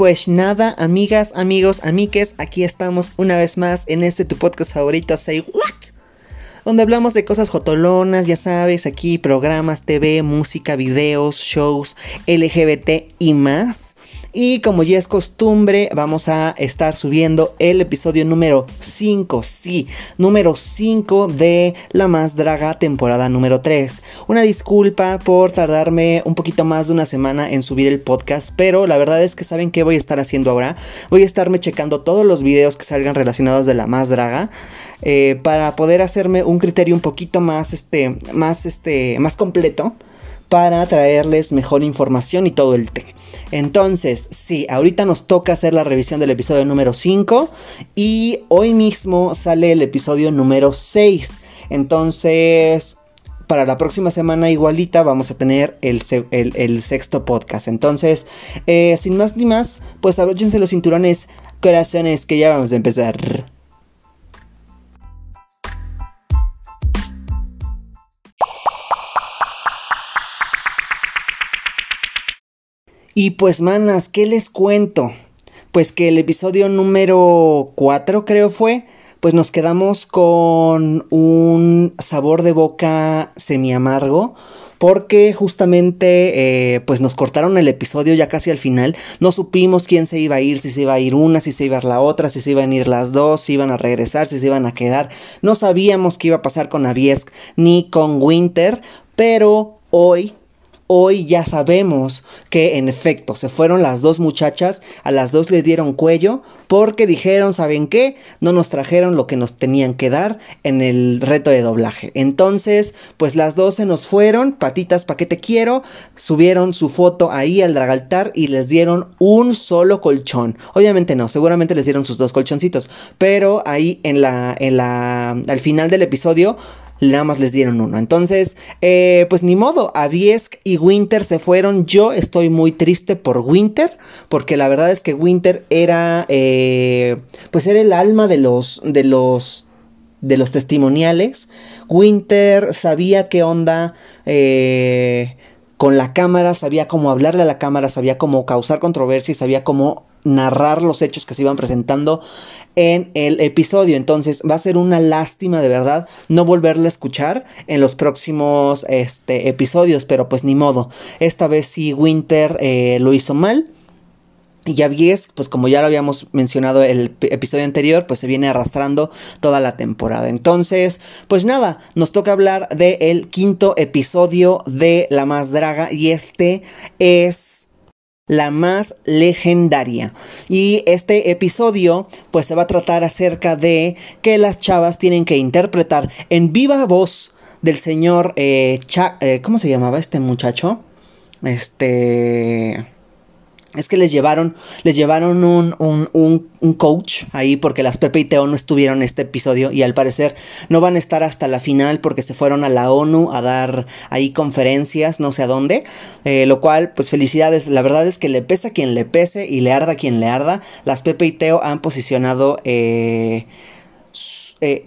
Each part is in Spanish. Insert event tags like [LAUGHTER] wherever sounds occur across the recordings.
pues nada, amigas, amigos, amiques, aquí estamos una vez más en este tu podcast favorito, Say What? Donde hablamos de cosas jotolonas, ya sabes, aquí programas, TV, música, videos, shows, LGBT y más. Y como ya es costumbre, vamos a estar subiendo el episodio número 5, sí, número 5 de La Más Draga temporada número 3. Una disculpa por tardarme un poquito más de una semana en subir el podcast, pero la verdad es que saben qué voy a estar haciendo ahora. Voy a estarme checando todos los videos que salgan relacionados de La Más Draga. Eh, para poder hacerme un criterio un poquito más, este, más, este, más completo para traerles mejor información y todo el té. Entonces, sí, ahorita nos toca hacer la revisión del episodio número 5 y hoy mismo sale el episodio número 6. Entonces, para la próxima semana igualita vamos a tener el, sexto podcast. Entonces, eh, sin más ni más, pues abróchense los cinturones, corazones, que ya vamos a empezar. Y pues manas, ¿qué les cuento? Pues que el episodio número 4 creo fue, pues nos quedamos con un sabor de boca semi amargo. Porque justamente eh, pues nos cortaron el episodio ya casi al final. No supimos quién se iba a ir, si se iba a ir una, si se iba a ir la otra, si se iban a ir las dos, si iban a regresar, si se iban a quedar. No sabíamos qué iba a pasar con Aviesk ni con Winter. Pero hoy Hoy ya sabemos que en efecto se fueron las dos muchachas, a las dos les dieron cuello porque dijeron, ¿saben qué? No nos trajeron lo que nos tenían que dar en el reto de doblaje. Entonces, pues las dos se nos fueron, patitas pa' que te quiero, subieron su foto ahí al dragaltar y les dieron un solo colchón. Obviamente no, seguramente les dieron sus dos colchoncitos, pero ahí en la, en la, al final del episodio nada más les dieron uno. Entonces, eh, pues ni modo, Aviesk y Winter se fueron. Yo estoy muy triste por Winter, porque la verdad es que Winter era, eh, pues era el alma de los, de los, de los testimoniales. Winter sabía qué onda. Eh, con la cámara, sabía cómo hablarle a la cámara, sabía cómo causar controversia y sabía cómo narrar los hechos que se iban presentando en el episodio. Entonces va a ser una lástima de verdad no volverla a escuchar en los próximos este, episodios, pero pues ni modo. Esta vez sí Winter eh, lo hizo mal. Y ya pues como ya lo habíamos mencionado el episodio anterior, pues se viene arrastrando toda la temporada. Entonces, pues nada, nos toca hablar del quinto episodio de La Más Draga y este es la más legendaria. Y este episodio pues se va a tratar acerca de que las chavas tienen que interpretar en viva voz del señor eh, eh ¿cómo se llamaba este muchacho? Este es que les llevaron, les llevaron un, un, un, coach ahí porque las Pepe y Teo no estuvieron en este episodio y al parecer no van a estar hasta la final porque se fueron a la ONU a dar ahí conferencias, no sé a dónde, eh, lo cual pues felicidades, la verdad es que le pesa a quien le pese y le arda quien le arda, las Pepe y Teo han posicionado eh, eh,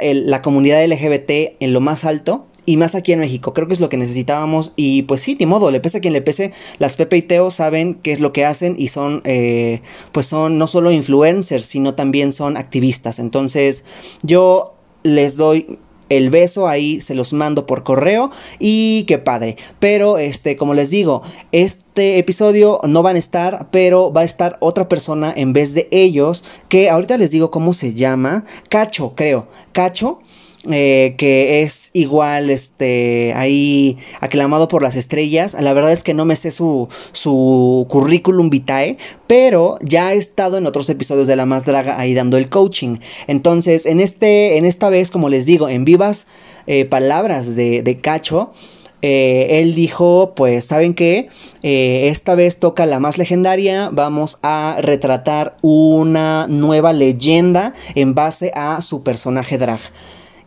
la comunidad LGBT en lo más alto y más aquí en México. Creo que es lo que necesitábamos y pues sí, ni modo, le pese a quien le pese, las Pepe y Teo saben qué es lo que hacen y son, eh, pues son no solo influencers, sino también son activistas. Entonces yo les doy el beso ahí se los mando por correo y qué padre. Pero este, como les digo, este episodio no van a estar, pero va a estar otra persona en vez de ellos, que ahorita les digo cómo se llama, Cacho, creo. Cacho eh, que es igual, este, ahí aclamado por las estrellas. La verdad es que no me sé su, su currículum vitae, pero ya ha estado en otros episodios de La Más Draga ahí dando el coaching. Entonces, en, este, en esta vez, como les digo, en vivas eh, palabras de, Cacho, eh, él dijo, pues, ¿saben qué? esta vez toca la más legendaria, vamos a retratar una nueva leyenda en base a su personaje drag.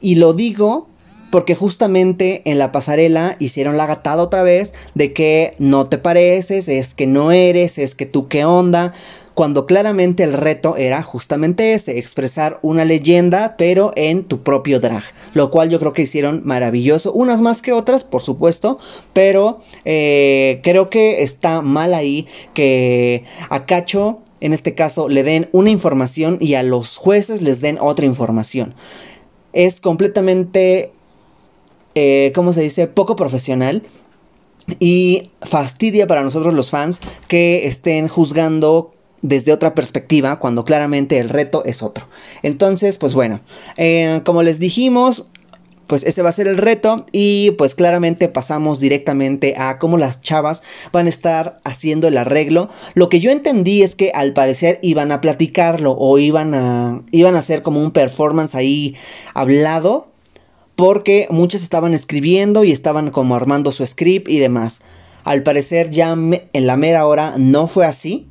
Y lo digo porque justamente en la pasarela hicieron la gatada otra vez de que no te pareces, es que no eres, es que tú qué onda. cuando claramente el reto era justamente ese, expresar una leyenda, pero en tu propio drag, lo cual yo creo que hicieron maravilloso, unas más que otras, por supuesto, pero eh, creo que está mal ahí que a Cacho, en este caso, le den una información y a los jueces les den otra información. Es completamente, eh, ¿cómo se dice?, poco profesional y fastidia para nosotros los fans que estén juzgando desde otra perspectiva cuando claramente el reto es otro. Entonces, pues bueno, eh, como les dijimos, pues ese va a ser el reto y pues claramente pasamos directamente a cómo las chavas van a estar haciendo el arreglo. Lo que yo entendí es que al parecer iban a platicarlo o iban a iban a hacer como un performance ahí hablado porque muchas estaban escribiendo y estaban como armando su script y demás. Al parecer ya en la mera hora no fue así.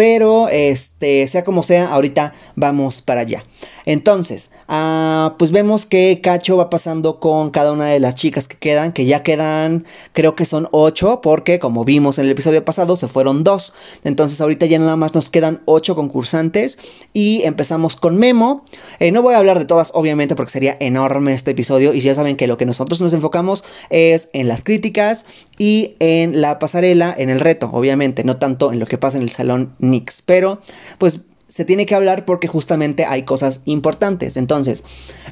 Pero, este, sea como sea, ahorita vamos para allá. Entonces, ah, pues vemos que Cacho va pasando con cada una de las chicas que quedan, que ya quedan, creo que son ocho, porque como vimos en el episodio pasado, se fueron dos. Entonces, ahorita ya nada más nos quedan ocho concursantes y empezamos con Memo. Eh, no voy a hablar de todas, obviamente, porque sería enorme este episodio y ya saben que lo que nosotros nos enfocamos es en las críticas y en la pasarela, en el reto, obviamente, no tanto en lo que pasa en el salón Nix. Pero, pues se tiene que hablar porque justamente hay cosas importantes. Entonces,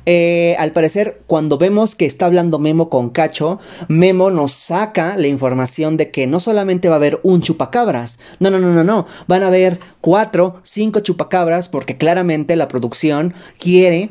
eh, al parecer, cuando vemos que está hablando Memo con Cacho, Memo nos saca la información de que no solamente va a haber un chupacabras, no, no, no, no, no, van a haber cuatro, cinco chupacabras porque claramente la producción quiere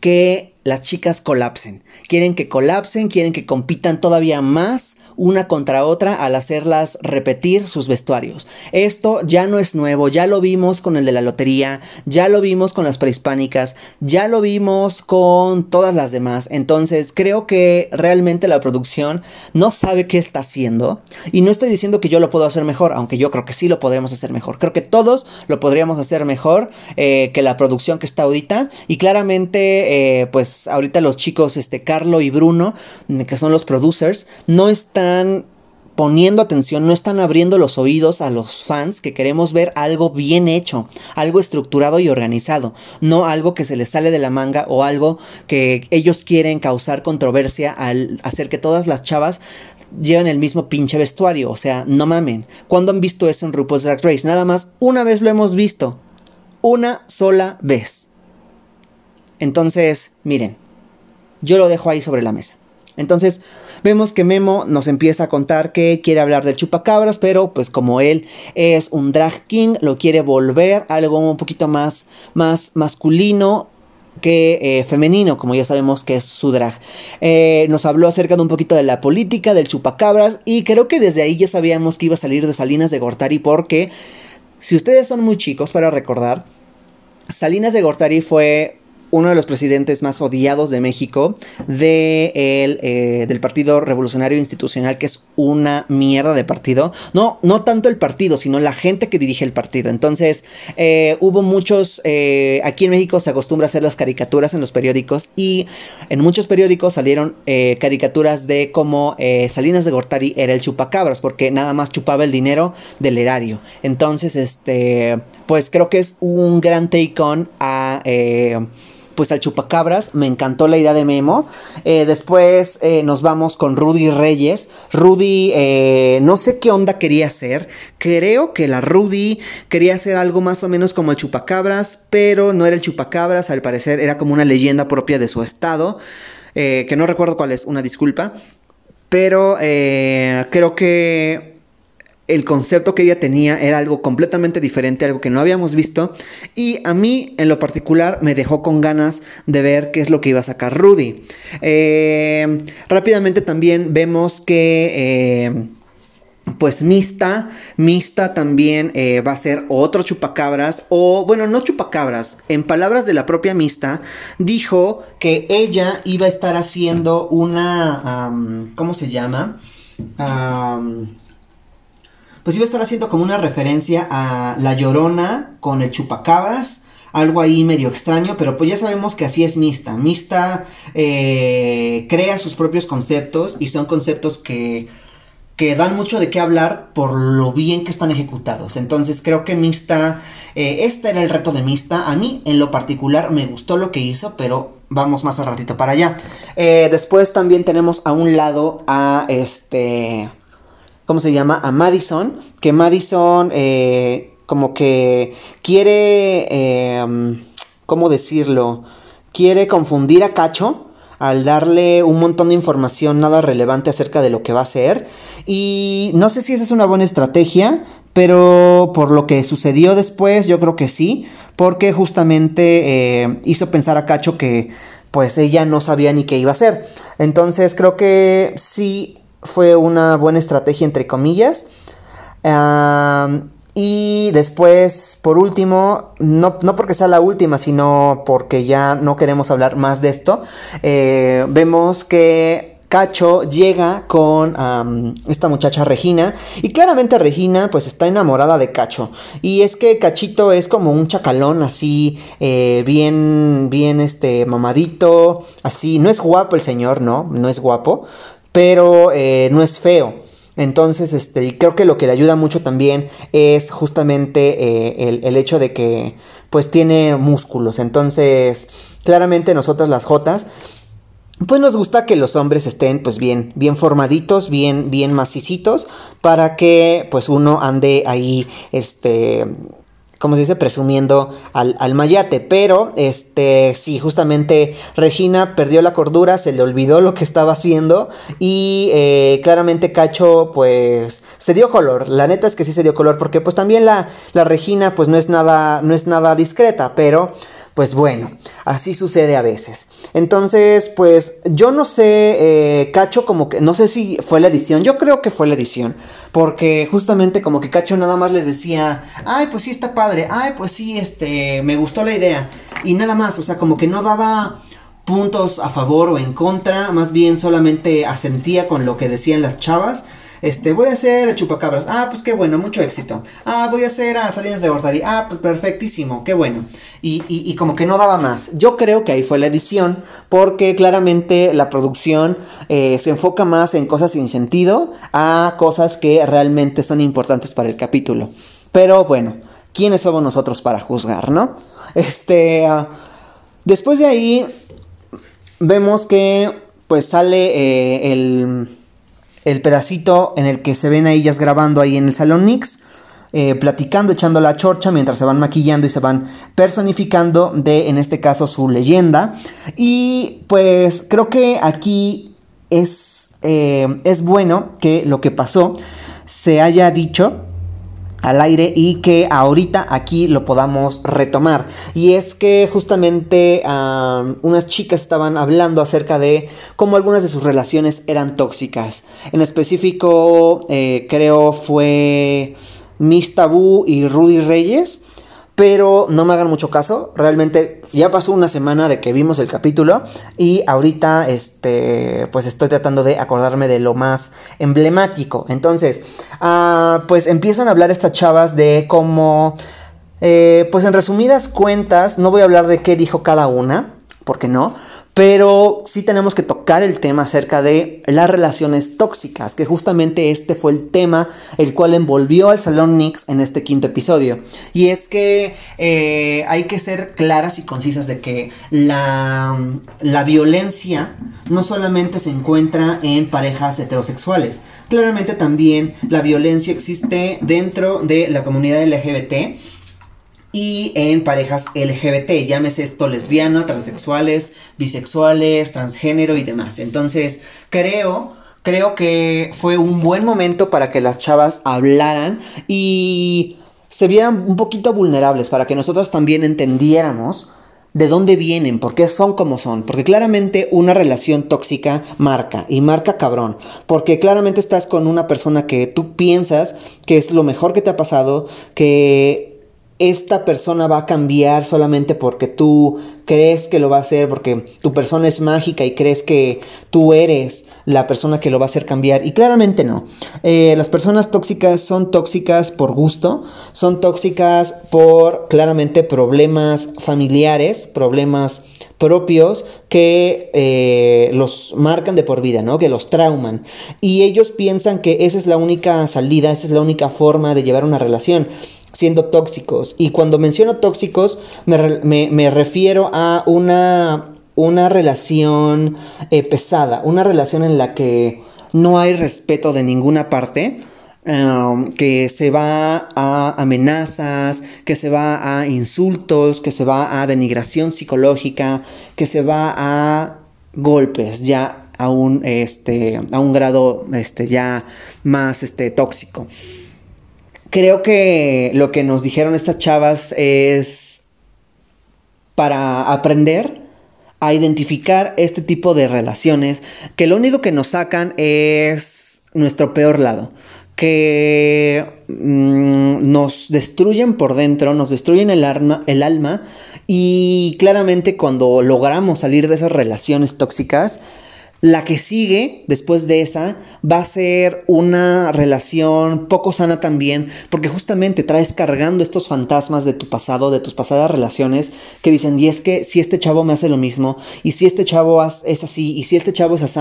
que las chicas colapsen. Quieren que colapsen, quieren que compitan todavía más una contra otra al hacerlas repetir sus vestuarios. Esto ya no es nuevo, ya lo vimos con el de la lotería, ya lo vimos con las prehispánicas, ya lo vimos con todas las demás. Entonces creo que realmente la producción no sabe qué está haciendo. Y no estoy diciendo que yo lo puedo hacer mejor, aunque yo creo que sí lo podremos hacer mejor. Creo que todos lo podríamos hacer mejor eh, que la producción que está ahorita. Y claramente, eh, pues ahorita los chicos, este Carlo y Bruno, que son los producers, no están poniendo atención, no están abriendo los oídos a los fans que queremos ver algo bien hecho, algo estructurado y organizado, no algo que se les sale de la manga o algo que ellos quieren causar controversia al hacer que todas las chavas lleven el mismo pinche vestuario, o sea, no mamen. ¿Cuándo han visto eso en RuPaul's Drag Race? Nada más una vez lo hemos visto. Una sola vez. Entonces, miren, yo lo dejo ahí sobre la mesa. Entonces, vemos que Memo nos empieza a contar que quiere hablar del chupacabras, pero pues como él es un drag king, lo quiere volver algo un poquito más, más masculino que eh, femenino, como ya sabemos que es su drag. Eh, nos habló acerca de un poquito de la política, del chupacabras, y creo que desde ahí ya sabíamos que iba a salir de Salinas de Gortari, porque si ustedes son muy chicos para recordar, Salinas de Gortari fue uno de los presidentes más odiados de México de eh, del Partido Revolucionario Institucional, que es una mierda de partido. No, no tanto el partido, sino la gente que dirige el partido. Entonces, eh, hubo muchos, eh, aquí en México se acostumbra a hacer las caricaturas en los periódicos y en muchos periódicos salieron caricaturas de cómo Salinas de Gortari era el chupacabras, porque nada más chupaba el dinero del erario. Entonces, este, pues creo que es un gran take on a pues al chupacabras. Me encantó la idea de Memo. Eh, después eh, nos vamos con Rudy Reyes. Rudy, eh, no sé qué onda quería hacer. Creo que la Rudy quería hacer algo más o menos como el chupacabras, pero no era el chupacabras. Al parecer era como una leyenda propia de su estado. que no recuerdo cuál es, una disculpa. Pero creo que el concepto que ella tenía era algo completamente diferente, algo que no habíamos visto. Y a mí, en lo particular, me dejó con ganas de ver qué es lo que iba a sacar Rudy. Eh, rápidamente también vemos que... Eh, pues Mista, Mista también eh, va a ser otro chupacabras, o bueno, no chupacabras, en palabras de la propia Mista, dijo que ella iba a estar haciendo una, ¿cómo se llama? Pues iba a estar haciendo como una referencia a La Llorona con el chupacabras. Algo ahí medio extraño, pero pues ya sabemos que así es Mista. Mista eh, crea sus propios conceptos y son conceptos que que dan mucho de qué hablar por lo bien que están ejecutados. Entonces creo que Mista, eh, este era el reto de Mista. A mí en lo particular me gustó lo que hizo, pero vamos más al ratito para allá. Eh, después también tenemos a un lado a este, ¿cómo se llama? A Madison, que Madison eh, como que quiere, ¿cómo decirlo? Quiere confundir a Cacho al darle un montón de información nada relevante acerca de lo que va a hacer. Y no sé si esa es una buena estrategia, pero por lo que sucedió después, yo creo que sí, porque justamente eh, hizo pensar a Cacho que pues ella no sabía ni qué iba a hacer. Entonces creo que sí fue una buena estrategia entre comillas. y después, por último, no, porque sea la última, sino porque ya no queremos hablar más de esto, eh, vemos que Cacho llega con esta muchacha Regina y claramente Regina pues está enamorada de Cacho. Y es que Cachito es como un chacalón así eh, bien bien este mamadito así. No es guapo el señor no no es guapo pero eh, no es feo entonces, este, creo que lo que le ayuda mucho también es justamente eh, el, el, hecho de que, pues, tiene músculos. Entonces, claramente nosotras las Jotas pues nos gusta que los hombres estén pues bien, bien formaditos, bien, bien macicitos, para que pues uno ande ahí, este, como se dice, presumiendo al, al, mayate. Pero, este, sí, justamente Regina perdió la cordura, se le olvidó lo que estaba haciendo y eh, claramente Cacho, pues, se dio color. La neta es que sí se dio color porque, pues, también la, la Regina, pues, no es nada, no es nada discreta, pero pues bueno, así sucede a veces. Entonces, pues yo no sé, eh, Cacho como que, no sé si fue la edición, yo creo que fue la edición, porque justamente como que Cacho nada más les decía, ay, pues sí está padre, ay, pues sí, este, me gustó la idea, y nada más, o sea, como que no daba puntos a favor o en contra, más bien solamente asentía con lo que decían las chavas este, voy a hacer el chupacabras. Ah, pues qué bueno, mucho éxito. Ah, voy a hacer a Salinas de Gortari. Ah, pues perfectísimo, qué bueno. Y, y, como que no daba más. Yo creo que ahí fue la edición, porque claramente la producción eh, se enfoca más en cosas sin sentido a cosas que realmente son importantes para el capítulo. Pero bueno, ¿quiénes somos nosotros para juzgar, no? Este. Ah, después de ahí, vemos que pues sale eh, el el pedacito en el que se ven a ellas grabando ahí en el salón Nix, eh, platicando, echando la chorcha mientras se van maquillando y se van personificando de, en este caso, su leyenda. Y pues creo que aquí es, eh, es bueno que lo que pasó se haya dicho al aire y que ahorita aquí lo podamos retomar. Y es que justamente unas chicas estaban hablando acerca de cómo algunas de sus relaciones eran tóxicas. En específico, eh, creo fue Miss Tabú y Rudy Reyes. Pero no me hagan mucho caso, realmente ya pasó una semana de que vimos el capítulo y ahorita este pues estoy tratando de acordarme de lo más emblemático. Entonces, ah, pues empiezan a hablar estas chavas de cómo, eh, pues en resumidas cuentas, no voy a hablar de qué dijo cada una, porque no, pero sí tenemos que tocar el tema acerca de las relaciones tóxicas, que justamente este fue el tema el cual envolvió al Salón Nix en este quinto episodio. Y es que eh, hay que ser claras y concisas de que la, la violencia no solamente se encuentra en parejas heterosexuales, claramente también la violencia existe dentro de la comunidad LGBT y en parejas LGBT, llámese esto lesbiana, transexuales, bisexuales, transgénero y demás. Entonces, creo, creo que fue un buen momento para que las chavas hablaran y se vieran un poquito vulnerables para que nosotros también entendiéramos de dónde vienen, por qué son como son. Porque claramente una relación tóxica marca y marca cabrón. Porque claramente estás con una persona que tú piensas que es lo mejor que te ha pasado, que esta persona va a cambiar solamente porque tú crees que lo va a hacer, porque tu persona es mágica y crees que tú eres la persona que lo va a hacer cambiar. Y claramente no. Eh, las personas tóxicas son tóxicas por gusto, son tóxicas por claramente problemas familiares, problemas propios que eh, los marcan de por vida, ¿no? Que los trauman. Y ellos piensan que esa es la única salida, esa es la única forma de llevar una relación siendo tóxicos. Y cuando menciono tóxicos, me, refiero a una, una relación eh, pesada, una relación en la que no hay respeto de ninguna parte. Que se va a amenazas, que se va a insultos, que se va a denigración psicológica, que se va a golpes ya a un, este, a un grado este, ya más este, tóxico. Creo que lo que nos dijeron estas chavas es para aprender a identificar este tipo de relaciones que lo único que nos sacan es nuestro peor lado que mm, nos destruyen por dentro, nos destruyen el, el alma y claramente cuando logramos salir de esas relaciones tóxicas, la que sigue después de esa va a ser una relación poco sana también, porque justamente traes cargando estos fantasmas de tu pasado, de tus pasadas relaciones, que dicen, y es que si este chavo me hace lo mismo, y si este chavo es así, y si este chavo es así,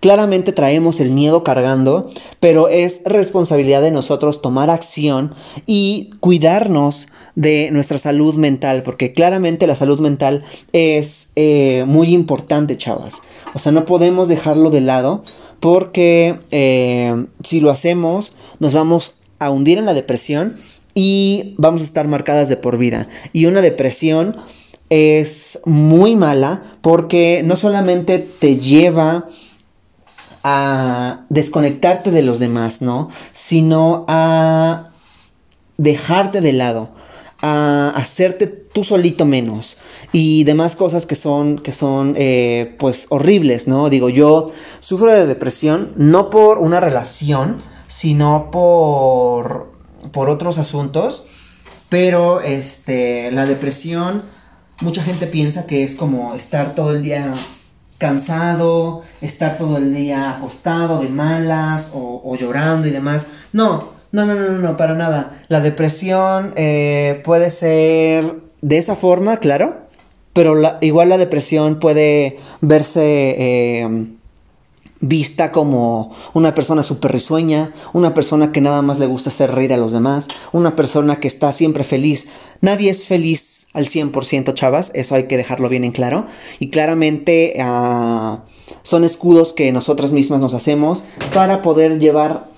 claramente traemos el miedo cargando, pero es responsabilidad de nosotros tomar acción y cuidarnos de nuestra salud mental, porque claramente la salud mental es eh, muy importante, chavas. O sea, no podemos dejarlo de lado porque eh, si lo hacemos nos vamos a hundir en la depresión y vamos a estar marcadas de por vida. Y una depresión es muy mala porque no solamente te lleva a desconectarte de los demás, ¿no? Sino a dejarte de lado a hacerte tú solito menos y demás cosas que son, que son eh, pues horribles, ¿no? Digo, yo sufro de depresión no por una relación, sino por, por otros asuntos, pero este, la depresión, mucha gente piensa que es como estar todo el día cansado, estar todo el día acostado de malas o, o llorando y demás. No, no, no, no, no, para nada. La depresión eh, puede ser de esa forma, claro, pero igual la depresión puede verse eh, vista como una persona súper risueña, una persona que nada más le gusta hacer reír a los demás, una persona que está siempre feliz. Nadie es feliz al 100%, chavas, eso hay que dejarlo bien en claro. Y claramente ah, son escudos que nosotras mismas nos hacemos para poder llevar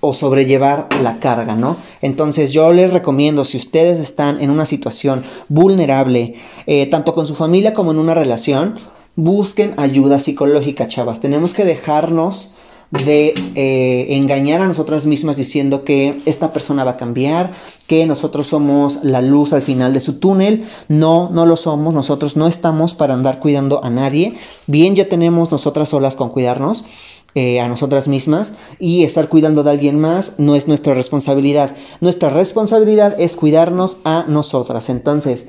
o sobrellevar la carga, ¿no? Entonces yo les recomiendo, si ustedes están en una situación vulnerable, eh, tanto con su familia como en una relación, busquen ayuda psicológica, chavas. Tenemos que dejarnos de eh, engañar a nosotras mismas diciendo que esta persona va a cambiar, que nosotros somos la luz al final de su túnel. No, no lo somos. Nosotros no estamos para andar cuidando a nadie. Bien, ya tenemos nosotras solas con cuidarnos. Eh, a nosotras mismas y estar cuidando de alguien más no es nuestra responsabilidad. Nuestra responsabilidad es cuidarnos a nosotras. Entonces,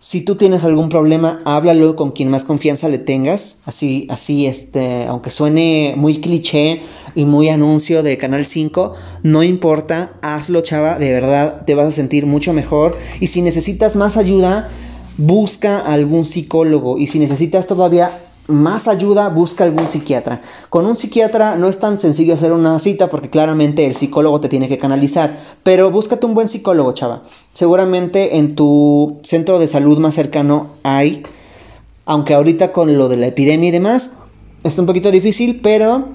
si tú tienes algún problema, háblalo con quien más confianza le tengas. Así, así, este, aunque suene muy cliché y muy anuncio de Canal 5, no importa, hazlo, chava, de verdad te vas a sentir mucho mejor. Y si necesitas más ayuda, busca algún psicólogo. Y si necesitas todavía más ayuda, busca algún psiquiatra. Con un psiquiatra no es tan sencillo hacer una cita porque claramente el psicólogo te tiene que canalizar, pero búscate un buen psicólogo, chava. Seguramente en tu centro de salud más cercano hay, aunque ahorita con lo de la epidemia y demás, está un poquito difícil, pero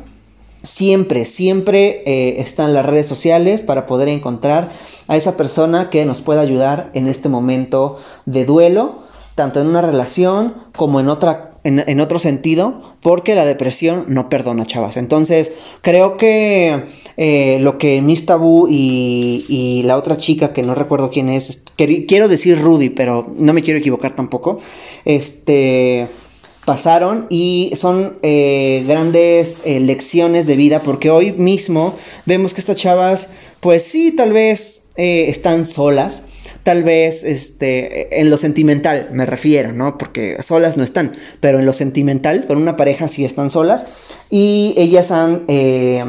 siempre, siempre eh, están las redes sociales para poder encontrar a esa persona que nos pueda ayudar en este momento de duelo, tanto en una relación como en otra en, otro sentido, porque la depresión no perdona, chavas. Entonces, creo que eh, lo que Miss Tabú y, la otra chica, que no recuerdo quién es, quiero decir Rudy, pero no me quiero equivocar tampoco, este pasaron y son eh, grandes eh, lecciones de vida porque hoy mismo vemos que estas chavas pues sí tal vez están solas tal vez este, en lo sentimental me refiero, ¿no? Porque solas no están, pero en lo sentimental, con una pareja sí están solas y ellas han, eh,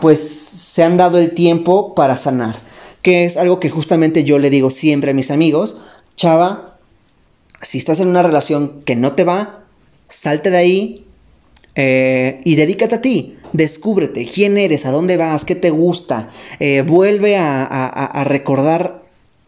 pues, se han dado el tiempo para sanar, que es algo que justamente yo le digo siempre a mis amigos, chava, si estás en una relación que no te va, salte de ahí eh, y dedícate a ti. Descúbrete quién eres, a dónde vas, qué te gusta. Eh, vuelve a, recordar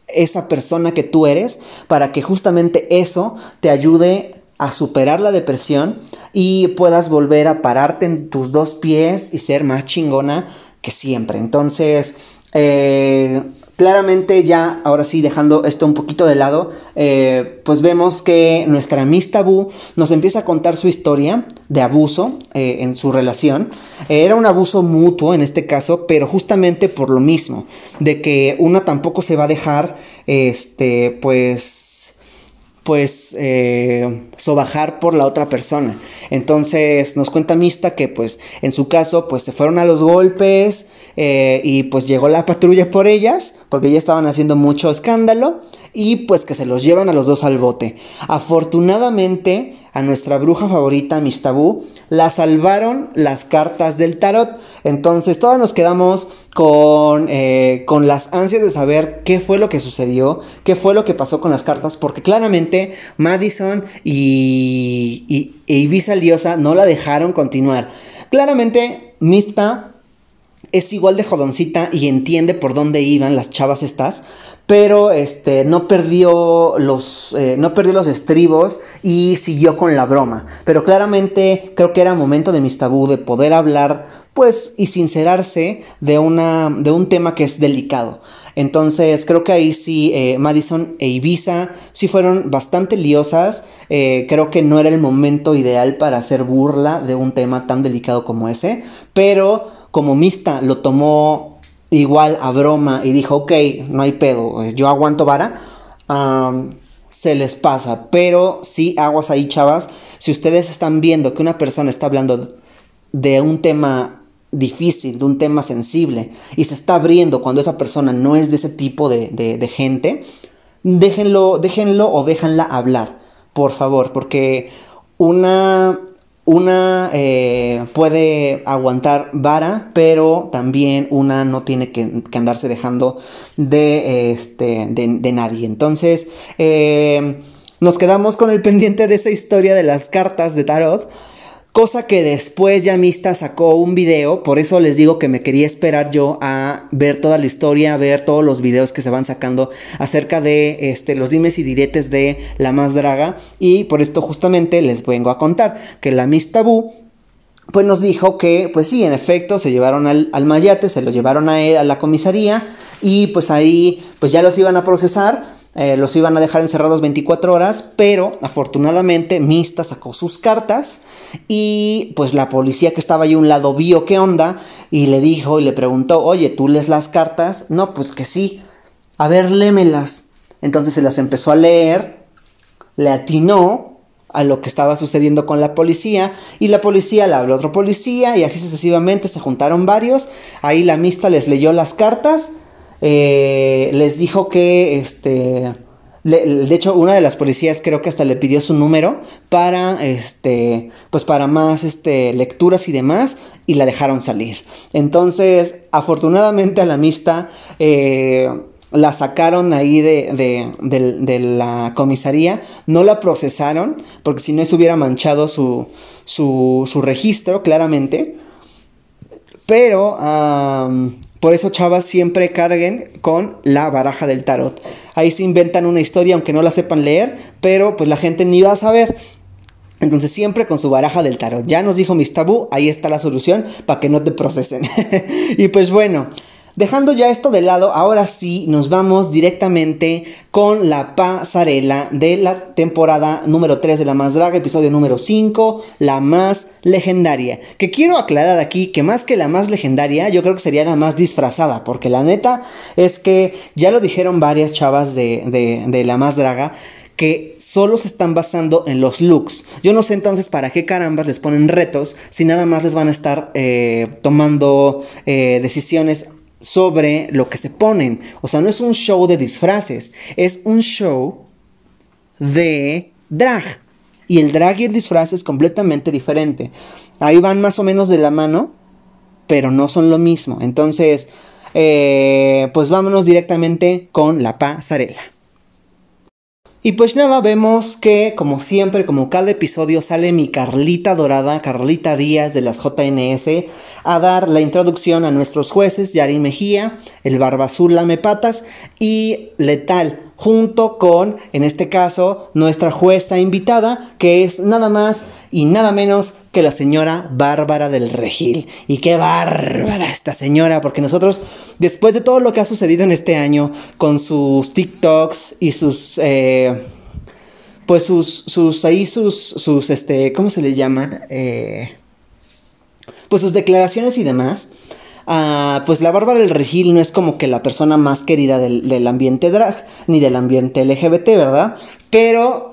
esa persona que tú eres para que justamente eso te ayude a superar la depresión y puedas volver a pararte en tus dos pies y ser más chingona que siempre. Entonces, eh, Claramente ya, ahora sí, dejando esto un poquito de lado, eh, pues vemos que nuestra Miss Tabú nos empieza a contar su historia de abuso eh, en su relación. Eh, era un abuso mutuo en este caso, pero justamente por lo mismo, de que una tampoco se va a dejar, este, pues, pues, sobajar por la otra persona. Entonces nos cuenta Mista que, pues, en su caso, pues se fueron a los golpes, eh, y pues llegó la patrulla por ellas, porque ya estaban haciendo mucho escándalo, y pues que se los llevan a los dos al bote. Afortunadamente, a nuestra bruja favorita, Mistabú, la salvaron las cartas del tarot. Entonces todos nos quedamos con, eh, con las ansias de saber qué fue lo que sucedió, qué fue lo que pasó con las cartas, porque claramente Madison y, y, e Ibiza Liosa no la dejaron continuar. Claramente Mista es igual de jodoncita y entiende por dónde iban las chavas estas, pero este, no, perdió los, eh, no perdió los estribos y siguió con la broma. Pero claramente creo que era momento de mis tabú de poder hablar pues y sincerarse de, una, de un tema que es delicado. Entonces creo que ahí sí eh, Madison e Ibiza sí fueron bastante liosas. Eh, creo que no era el momento ideal para hacer burla de un tema tan delicado como ese. Pero como Mista lo tomó igual a broma y dijo, ok, no hay pedo, yo aguanto vara, se les pasa. Pero sí, aguas ahí, chavas, si ustedes están viendo que una persona está hablando de un tema difícil, de un tema sensible, y se está abriendo cuando esa persona no es de ese tipo de, de gente, déjenlo, déjenlo o déjanla hablar, por favor, porque una una eh, puede aguantar vara, pero también una no tiene que, andarse dejando de, este, de, nadie. Entonces, eh, nos quedamos con el [LAUGHS] pendiente de esa historia de las cartas de tarot. Cosa que después ya Mista sacó un video, por eso les digo que me quería esperar yo a ver toda la historia, a ver todos los videos que se van sacando acerca de este, los dimes y diretes de la más draga. Y por esto justamente les vengo a contar que la Mista Bu pues nos dijo que, pues sí, en efecto, se llevaron al, Mayate, se lo llevaron a él a la comisaría y pues ahí pues ya los iban a procesar. Eh, los iban a dejar encerrados 24 horas, pero afortunadamente Mista sacó sus cartas y pues la policía que estaba ahí a un lado vio qué onda y le dijo y le preguntó, oye, ¿tú lees las cartas? No, pues que sí. A ver, lémelas. Entonces se las empezó a leer, le atinó a lo que estaba sucediendo con la policía y la policía le habló a otro policía y así sucesivamente se juntaron varios. Ahí la mista les leyó las cartas, eh, les dijo que este de hecho, una de las policías creo que hasta le pidió su número para, este, pues para más, este, lecturas y demás, y la dejaron salir. Entonces, afortunadamente a la mista eh, la sacaron ahí de, de, la comisaría, no la procesaron, porque si no se hubiera manchado su, su, su registro, claramente. Pero por eso, chavas, siempre carguen con la baraja del tarot. Ahí se inventan una historia, aunque no la sepan leer, pero pues la gente ni va a saber. Entonces siempre con su baraja del tarot. Ya nos dijo Mis Tabú, ahí está la solución para que no te procesen. [LAUGHS] y pues bueno, Dejando ya esto de lado, ahora sí nos vamos directamente con la pasarela de la temporada número 3 de La Más Draga, episodio número 5, la más legendaria. Que quiero aclarar aquí que más que la más legendaria, yo creo que sería la más disfrazada, porque la neta es que ya lo dijeron varias chavas de, de, La Más Draga, que solo se están basando en los looks. Yo no sé entonces para qué carambas les ponen retos si nada más les van a estar eh, tomando eh, decisiones sobre lo que se ponen. O sea, no es un show de disfraces, es un show de drag. Y el drag y el disfraz es completamente diferente. Ahí van más o menos de la mano, pero no son lo mismo. Entonces, eh, pues vámonos directamente con la pasarela. Y pues nada, vemos que como siempre, como cada episodio sale mi Carlita Dorada, Carlita Díaz de las JNS, a dar la introducción a nuestros jueces, Yari Mejía, el Barba Azul Lame Patas y Letal, junto con, en este caso, nuestra jueza invitada, que es nada más y nada menos que la señora Bárbara del Regil. Y qué bárbara esta señora, porque nosotros, después de todo lo que ha sucedido en este año, con sus TikToks y sus... Eh, pues sus, sus, ahí sus, sus, este, ¿cómo se le llaman? Eh, pues sus declaraciones y demás. Ah, pues la Bárbara del Regil no es como que la persona más querida del, del ambiente drag, ni del ambiente LGBT, ¿verdad? Pero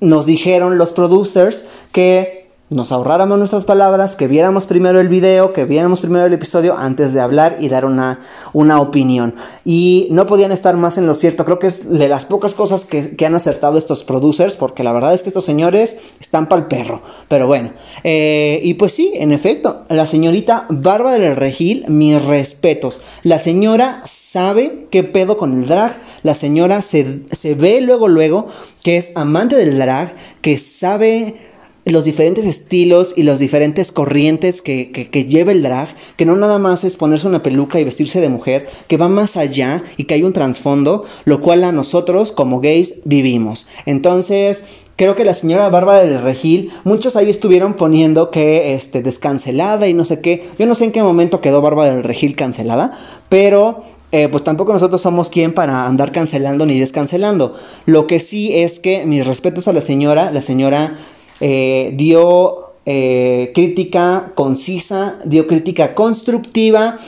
nos dijeron los producers que nos ahorráramos nuestras palabras, que viéramos primero el video, que viéramos primero el episodio antes de hablar y dar una, una opinión. Y no podían estar más en lo cierto. Creo que es de las pocas cosas que, han acertado estos producers, porque la verdad es que estos señores están para el perro. Pero bueno, eh, y pues sí, en efecto, la señorita Bárbara del Regil, mis respetos. La señora sabe qué pedo con el drag. La señora se, se ve luego, luego que es amante del drag, que sabe los diferentes estilos y las diferentes corrientes que, que, lleva el drag, que no nada más es ponerse una peluca y vestirse de mujer, que va más allá y que hay un trasfondo, lo cual a nosotros como gays vivimos. Entonces, creo que la señora Bárbara del Regil, muchos ahí estuvieron poniendo que este, descancelada y no sé qué. Yo no sé en qué momento quedó Bárbara del Regil cancelada, pero eh, pues tampoco nosotros somos quien para andar cancelando ni descancelando. Lo que sí es que mis respetos a la señora, la señora eh, dio eh, crítica concisa, dio crítica constructiva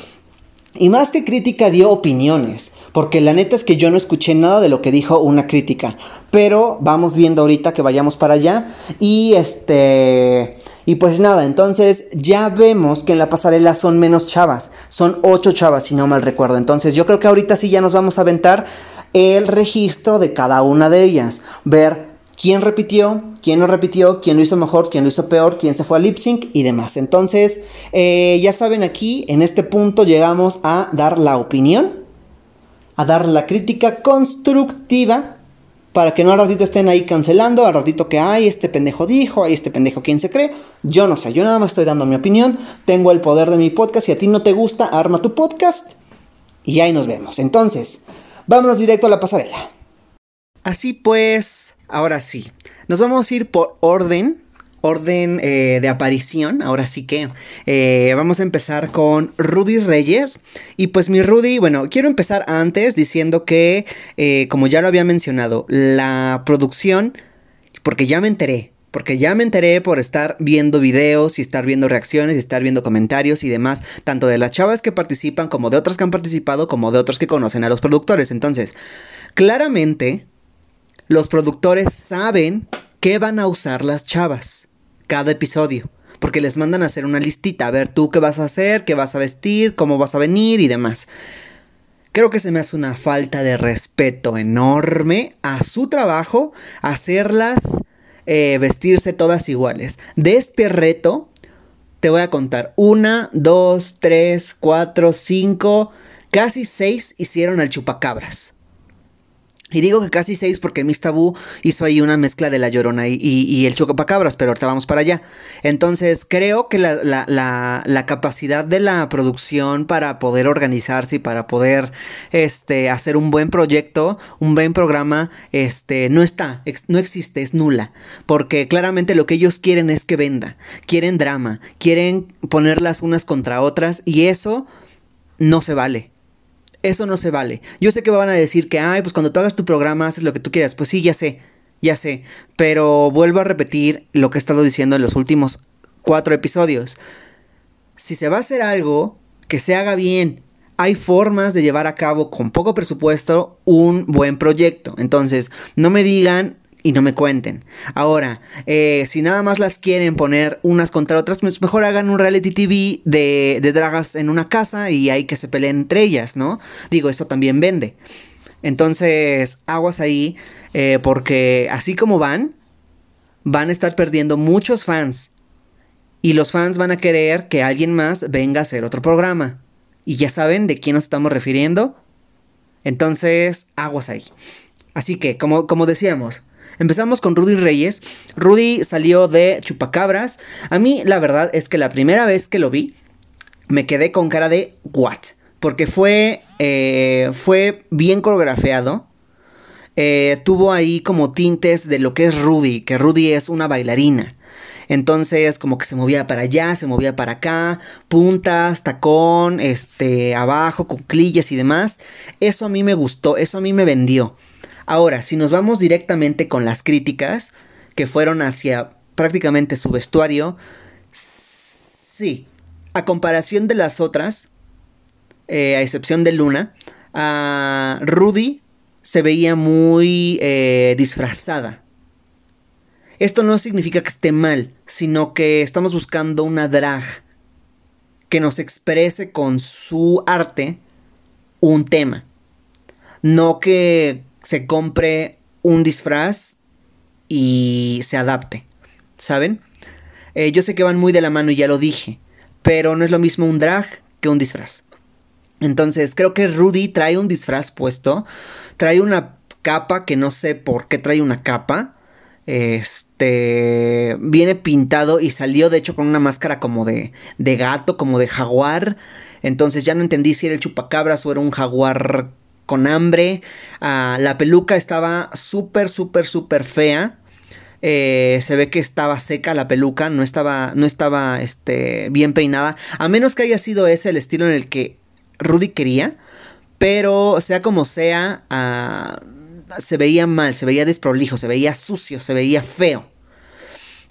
y más que crítica dio opiniones. Porque la neta es que yo no escuché nada de lo que dijo una crítica. Pero vamos viendo ahorita que vayamos para allá. Y este. Y pues nada, entonces ya vemos que en la pasarela son menos chavas. Son ocho chavas, si no mal recuerdo. Entonces yo creo que ahorita sí ya nos vamos a aventar el registro de cada una de ellas. Ver quién repitió, quién no repitió, quién lo hizo mejor, quién lo hizo peor, quién se fue a lip sync y demás. Entonces, eh, ya saben, aquí en este punto llegamos a dar la opinión, a dar la crítica constructiva. Para que no al ratito estén ahí cancelando, al ratito que hay, este pendejo dijo, hay este pendejo quién se cree. Yo no sé, yo nada más estoy dando mi opinión. Tengo el poder de mi podcast. Si a ti no te gusta, arma tu podcast. Y ahí nos vemos. Entonces, vámonos directo a la pasarela. Así pues, ahora sí, nos vamos a ir por orden, orden eh, de aparición. Ahora sí que eh, vamos a empezar con Rudy Reyes. Y pues mi Rudy, bueno, quiero empezar antes diciendo que, eh, como ya lo había mencionado, la producción, porque ya me enteré. Porque ya me enteré por estar viendo videos y estar viendo reacciones y estar viendo comentarios y demás, tanto de las chavas que participan como de otras que han participado, como de otros que conocen a los productores. Entonces, claramente los productores saben qué van a usar las chavas cada episodio. Porque les mandan a hacer una listita, a ver tú qué vas a hacer, qué vas a vestir, cómo vas a venir y demás. Creo que se me hace una falta de respeto enorme a su trabajo hacerlas eh, vestirse todas iguales. De este reto te voy a contar. Una, dos, tres, cuatro, cinco, casi seis hicieron al chupacabras. Y digo que casi seis porque Miss Tabú hizo ahí una mezcla de La Llorona y, y, el Chocopacabras, pero ahorita vamos para allá. Entonces, creo que la, capacidad de la producción para poder organizarse y para poder este, hacer un buen proyecto, un buen programa, este, no está, no existe, es nula. Porque claramente lo que ellos quieren es que venda, quieren drama, quieren ponerlas unas contra otras y eso no se vale. Eso no se vale. Yo sé que van a decir que, ay, pues cuando tú hagas tu programa haces lo que tú quieras. Pues sí, ya sé, ya sé. Pero vuelvo a repetir lo que he estado diciendo en los últimos cuatro episodios. Si se va a hacer algo, que se haga bien. Hay formas de llevar a cabo con poco presupuesto un buen proyecto. Entonces, no me digan y no me cuenten. Ahora, eh, si nada más las quieren poner unas contra otras, pues mejor hagan un reality TV de, de dragas en una casa y hay que se peleen entre ellas, ¿no? Digo, eso también vende. Entonces, aguas ahí, eh, porque así como van, van a estar perdiendo muchos fans. Y los fans van a querer que alguien más venga a hacer otro programa. Y ya saben de quién nos estamos refiriendo. Entonces, aguas ahí. Así que, como, como decíamos, empezamos con Rudy Reyes. Rudy salió de Chupacabras. A mí, la verdad es que la primera vez que lo vi, me quedé con cara de what. Porque fue, eh, fue bien coreografiado. Eh, tuvo ahí como tintes de lo que es Rudy, que Rudy es una bailarina. Entonces, como que se movía para allá, se movía para acá, puntas, tacón, este, abajo, cuclillas y demás. Eso a mí me gustó, eso a mí me vendió. Ahora, si nos vamos directamente con las críticas, que fueron hacia prácticamente su vestuario, sí, a comparación de las otras, eh, a excepción de Luna, a Rudy se veía muy eh, disfrazada. Esto no significa que esté mal, sino que estamos buscando una drag que nos exprese con su arte un tema. No que se compre un disfraz y se adapte, ¿saben? Eh, yo sé que van muy de la mano y ya lo dije, pero no es lo mismo un drag que un disfraz. Entonces creo que Rudy trae un disfraz puesto, trae una capa que no sé por qué trae una capa, este viene pintado y salió de hecho con una máscara como de, de gato, como de jaguar. Entonces ya no entendí si era el chupacabras o era un jaguar con hambre. Ah, la peluca estaba súper, súper, súper fea. Eh, se ve que estaba seca la peluca, no estaba, no estaba este, bien peinada. A menos que haya sido ese el estilo en el que Rudy quería. Pero sea como sea, ah, se veía mal, se veía desprolijo, se veía sucio, se veía feo.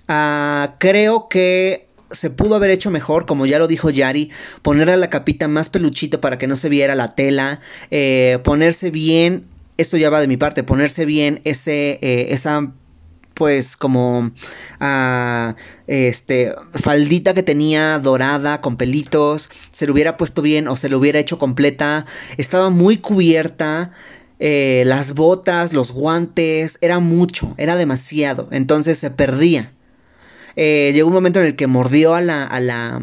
Ah, creo que se pudo haber hecho mejor, como ya lo dijo Yari, ponerle la capita más peluchito para que no se viera la tela, eh, ponerse bien, esto ya va de mi parte, ponerse bien ese, eh, esa pues como ah, este faldita que tenía dorada con pelitos, se lo hubiera puesto bien o se lo hubiera hecho completa, estaba muy cubierta, eh, las botas, los guantes, era mucho, era demasiado, entonces se perdía. Eh, llegó un momento en el que mordió a la, a la,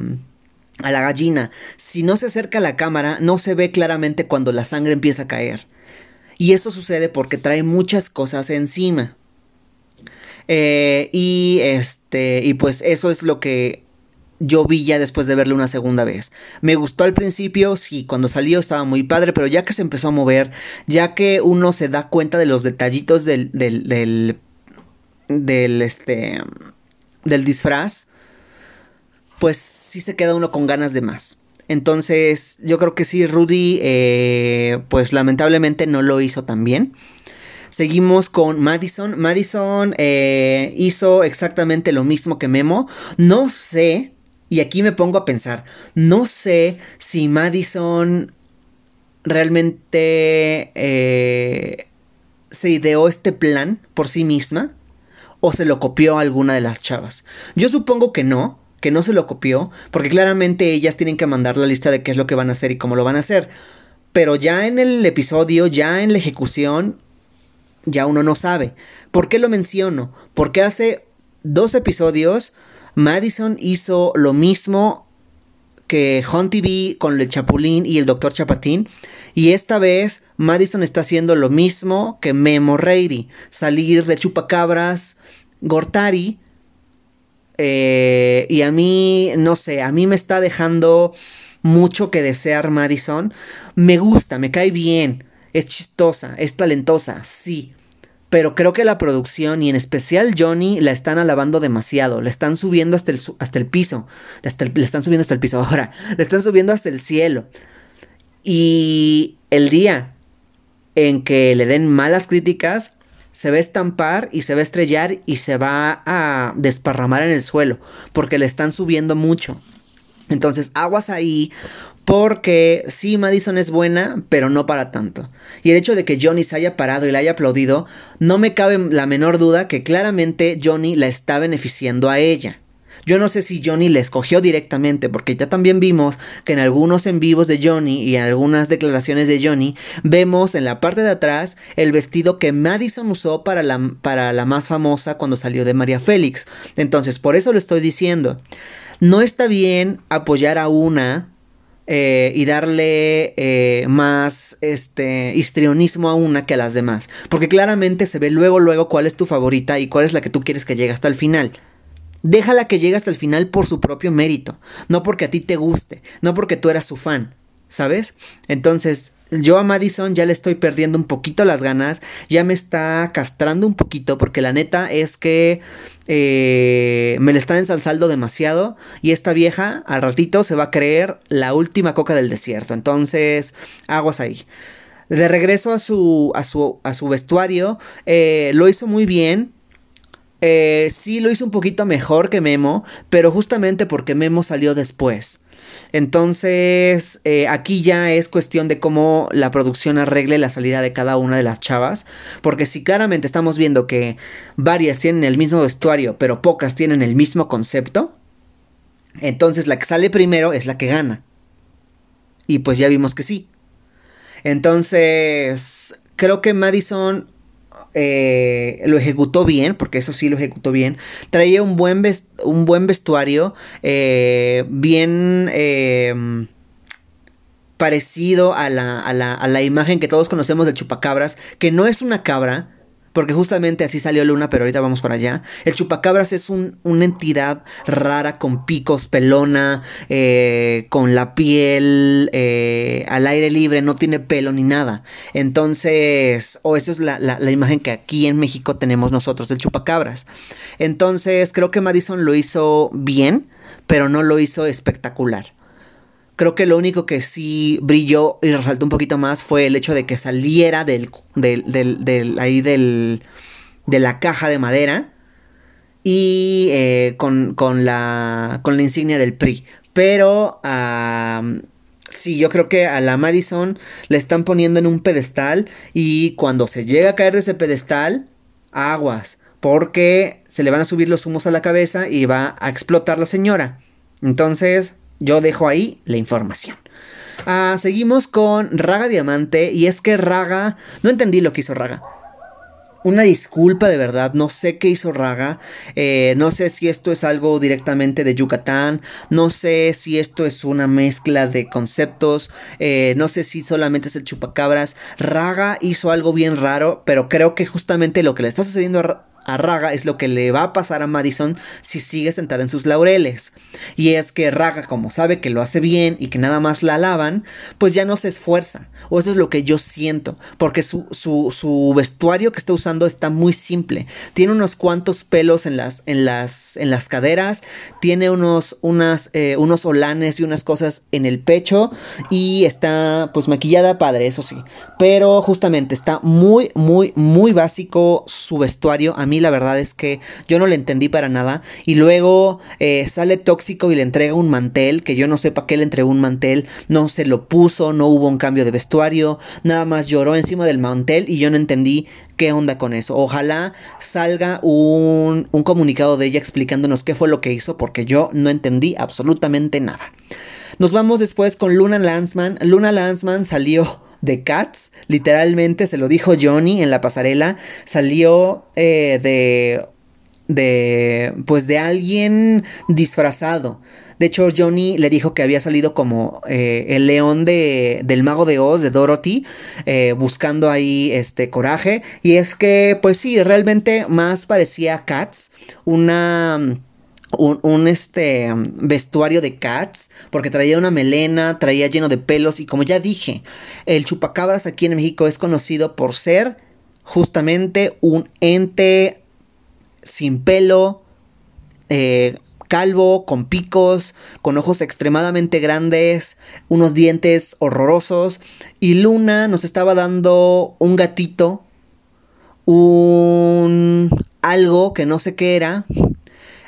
a la gallina. Si no se acerca a la cámara, no se ve claramente cuando la sangre empieza a caer. Y eso sucede porque trae muchas cosas encima. Eh, y este, y pues eso es lo que yo vi ya después de verlo una segunda vez. Me gustó al principio, sí, cuando salió estaba muy padre, pero ya que se empezó a mover, ya que uno se da cuenta de los detallitos del, del, del, del este, del disfraz, pues sí se queda uno con ganas de más. Entonces, yo creo que sí, Rudy, eh, pues lamentablemente no lo hizo tan bien. Seguimos con Madison. Madison eh, hizo exactamente lo mismo que Memo. No sé y aquí me pongo a pensar, no sé si Madison realmente eh, se ideó este plan por sí misma o se lo copió a alguna de las chavas. Yo supongo que no, que no se lo copió, porque claramente ellas tienen que mandar la lista de qué es lo que van a hacer y cómo lo van a hacer. Pero ya en el episodio, ya en la ejecución, ya uno no sabe. ¿Por qué lo menciono? Porque hace dos episodios Madison hizo lo mismo que Hunt TV con el Chapulín y el Dr. Chapatín. Y esta vez Madison está haciendo lo mismo que Memo Reiri. Salir de chupacabras, Gortari. Eh, y a mí, no sé, a mí me está dejando mucho que desear Madison. Me gusta, me cae bien. Es chistosa, es talentosa, sí pero creo que la producción y en especial Johnny la están alabando demasiado, le están subiendo hasta el, hasta el piso, le están subiendo hasta el piso [LAUGHS] ahora, le están subiendo hasta el cielo. Y el día en que le den malas críticas, se va a estampar y se va a estrellar y se va a desparramar en el suelo, porque le están subiendo mucho. Entonces, aguas ahí, porque sí, Madison es buena, pero no para tanto. Y el hecho de que Johnny se haya parado y la haya aplaudido, no me cabe la menor duda que claramente Johnny la está beneficiando a ella. Yo no sé si Johnny le escogió directamente, porque ya también vimos que en algunos en vivos de Johnny y en algunas declaraciones de Johnny, vemos en la parte de atrás el vestido que Madison usó para la, para la más famosa cuando salió de María Félix. Entonces, por eso lo estoy diciendo. No está bien apoyar a una eh, y darle eh, más este, histrionismo a una que a las demás. Porque claramente se ve luego, luego cuál es tu favorita y cuál es la que tú quieres que llegue hasta el final. Déjala que llegue hasta el final por su propio mérito, no porque a ti te guste, no porque tú eras su fan, ¿sabes? Entonces, yo a Madison ya le estoy perdiendo un poquito las ganas, ya me está castrando un poquito, porque la neta es que eh, me le está ensalzando demasiado y esta vieja al ratito se va a creer la última coca del desierto. Entonces, aguas ahí. De regreso a su, a su, a su vestuario, eh, lo hizo muy bien. Eh, sí, lo hizo un poquito mejor que Memo, pero justamente porque Memo salió después. Entonces, eh, aquí ya es cuestión de cómo la producción arregle la salida de cada una de las chavas. Porque si claramente estamos viendo que varias tienen el mismo vestuario, pero pocas tienen el mismo concepto, entonces la que sale primero es la que gana. Y pues ya vimos que sí. Entonces, creo que Madison eh, lo ejecutó bien, porque eso sí lo ejecutó bien. Traía un buen, un buen vestuario, eh, bien em, parecido a la, a, la, a la imagen que todos conocemos del chupacabras, que no es una cabra, porque justamente así salió Luna, pero ahorita vamos para allá. El chupacabras es una entidad rara con picos, pelona, eh, con la piel eh, al aire libre, no tiene pelo ni nada. Entonces, o eso es la, la, imagen que aquí en México tenemos nosotros del chupacabras. Entonces, creo que Madison lo hizo bien, pero no lo hizo espectacular. Creo que lo único que sí brilló y resaltó un poquito más fue el hecho de que saliera del, ahí del, de la caja de madera y eh, con, con, la, con la insignia del PRI. Pero sí, yo creo que a la Madison le están poniendo en un pedestal y cuando se llega a caer de ese pedestal, aguas, porque se le van a subir los humos a la cabeza y va a explotar la señora. Entonces, yo dejo ahí la información. Ah, seguimos con Raga Diamante. Y es que Raga. No entendí lo que hizo Raga. Una disculpa de verdad, no sé qué hizo Raga, eh, no sé si esto es algo directamente de Yucatán, no sé si esto es una mezcla de conceptos, eh, no sé si solamente es el chupacabras. Raga hizo algo bien raro, pero creo que justamente lo que le está sucediendo a, a Raga es lo que le va a pasar a Madison si sigue sentada en sus laureles. Y es que Raga, como sabe que lo hace bien y que nada más la alaban, pues ya no se esfuerza. O eso es lo que yo siento. Porque su, su, vestuario que está usando está muy simple. Tiene unos cuantos pelos en las, en las, en las caderas. Tiene unos, unas, eh, unos olanes y unas cosas en el pecho. Y está pues maquillada padre, eso sí. Pero justamente está muy, muy, muy básico su vestuario. A mí la verdad es que yo no le entendí para nada. Y luego eh, sale tóxico y le entrega un mantel, que yo no sé para qué le entregó un mantel, no se lo puso, no hubo un cambio de vestuario, nada más lloró encima del mantel y yo no entendí qué onda con eso. Ojalá salga un, un comunicado de ella explicándonos qué fue lo que hizo, porque yo no entendí absolutamente nada. Nos vamos después con Luna Lanzman. Luna Lanzman salió de Cats, literalmente se lo dijo Johnny en la pasarela, salió eh, de de pues de alguien disfrazado. De hecho, Johnny le dijo que había salido como eh, el león de, del mago de Oz, de Dorothy, eh, buscando ahí este coraje. Y es que, pues sí, realmente más parecía Cats, una un, este vestuario de Cats, porque traía una melena, traía lleno de pelos y como ya dije, el chupacabras aquí en México es conocido por ser justamente un ente sin pelo, eh, calvo, con picos, con ojos extremadamente grandes, unos dientes horrorosos y Luna nos estaba dando un gatito, un algo que no sé qué era,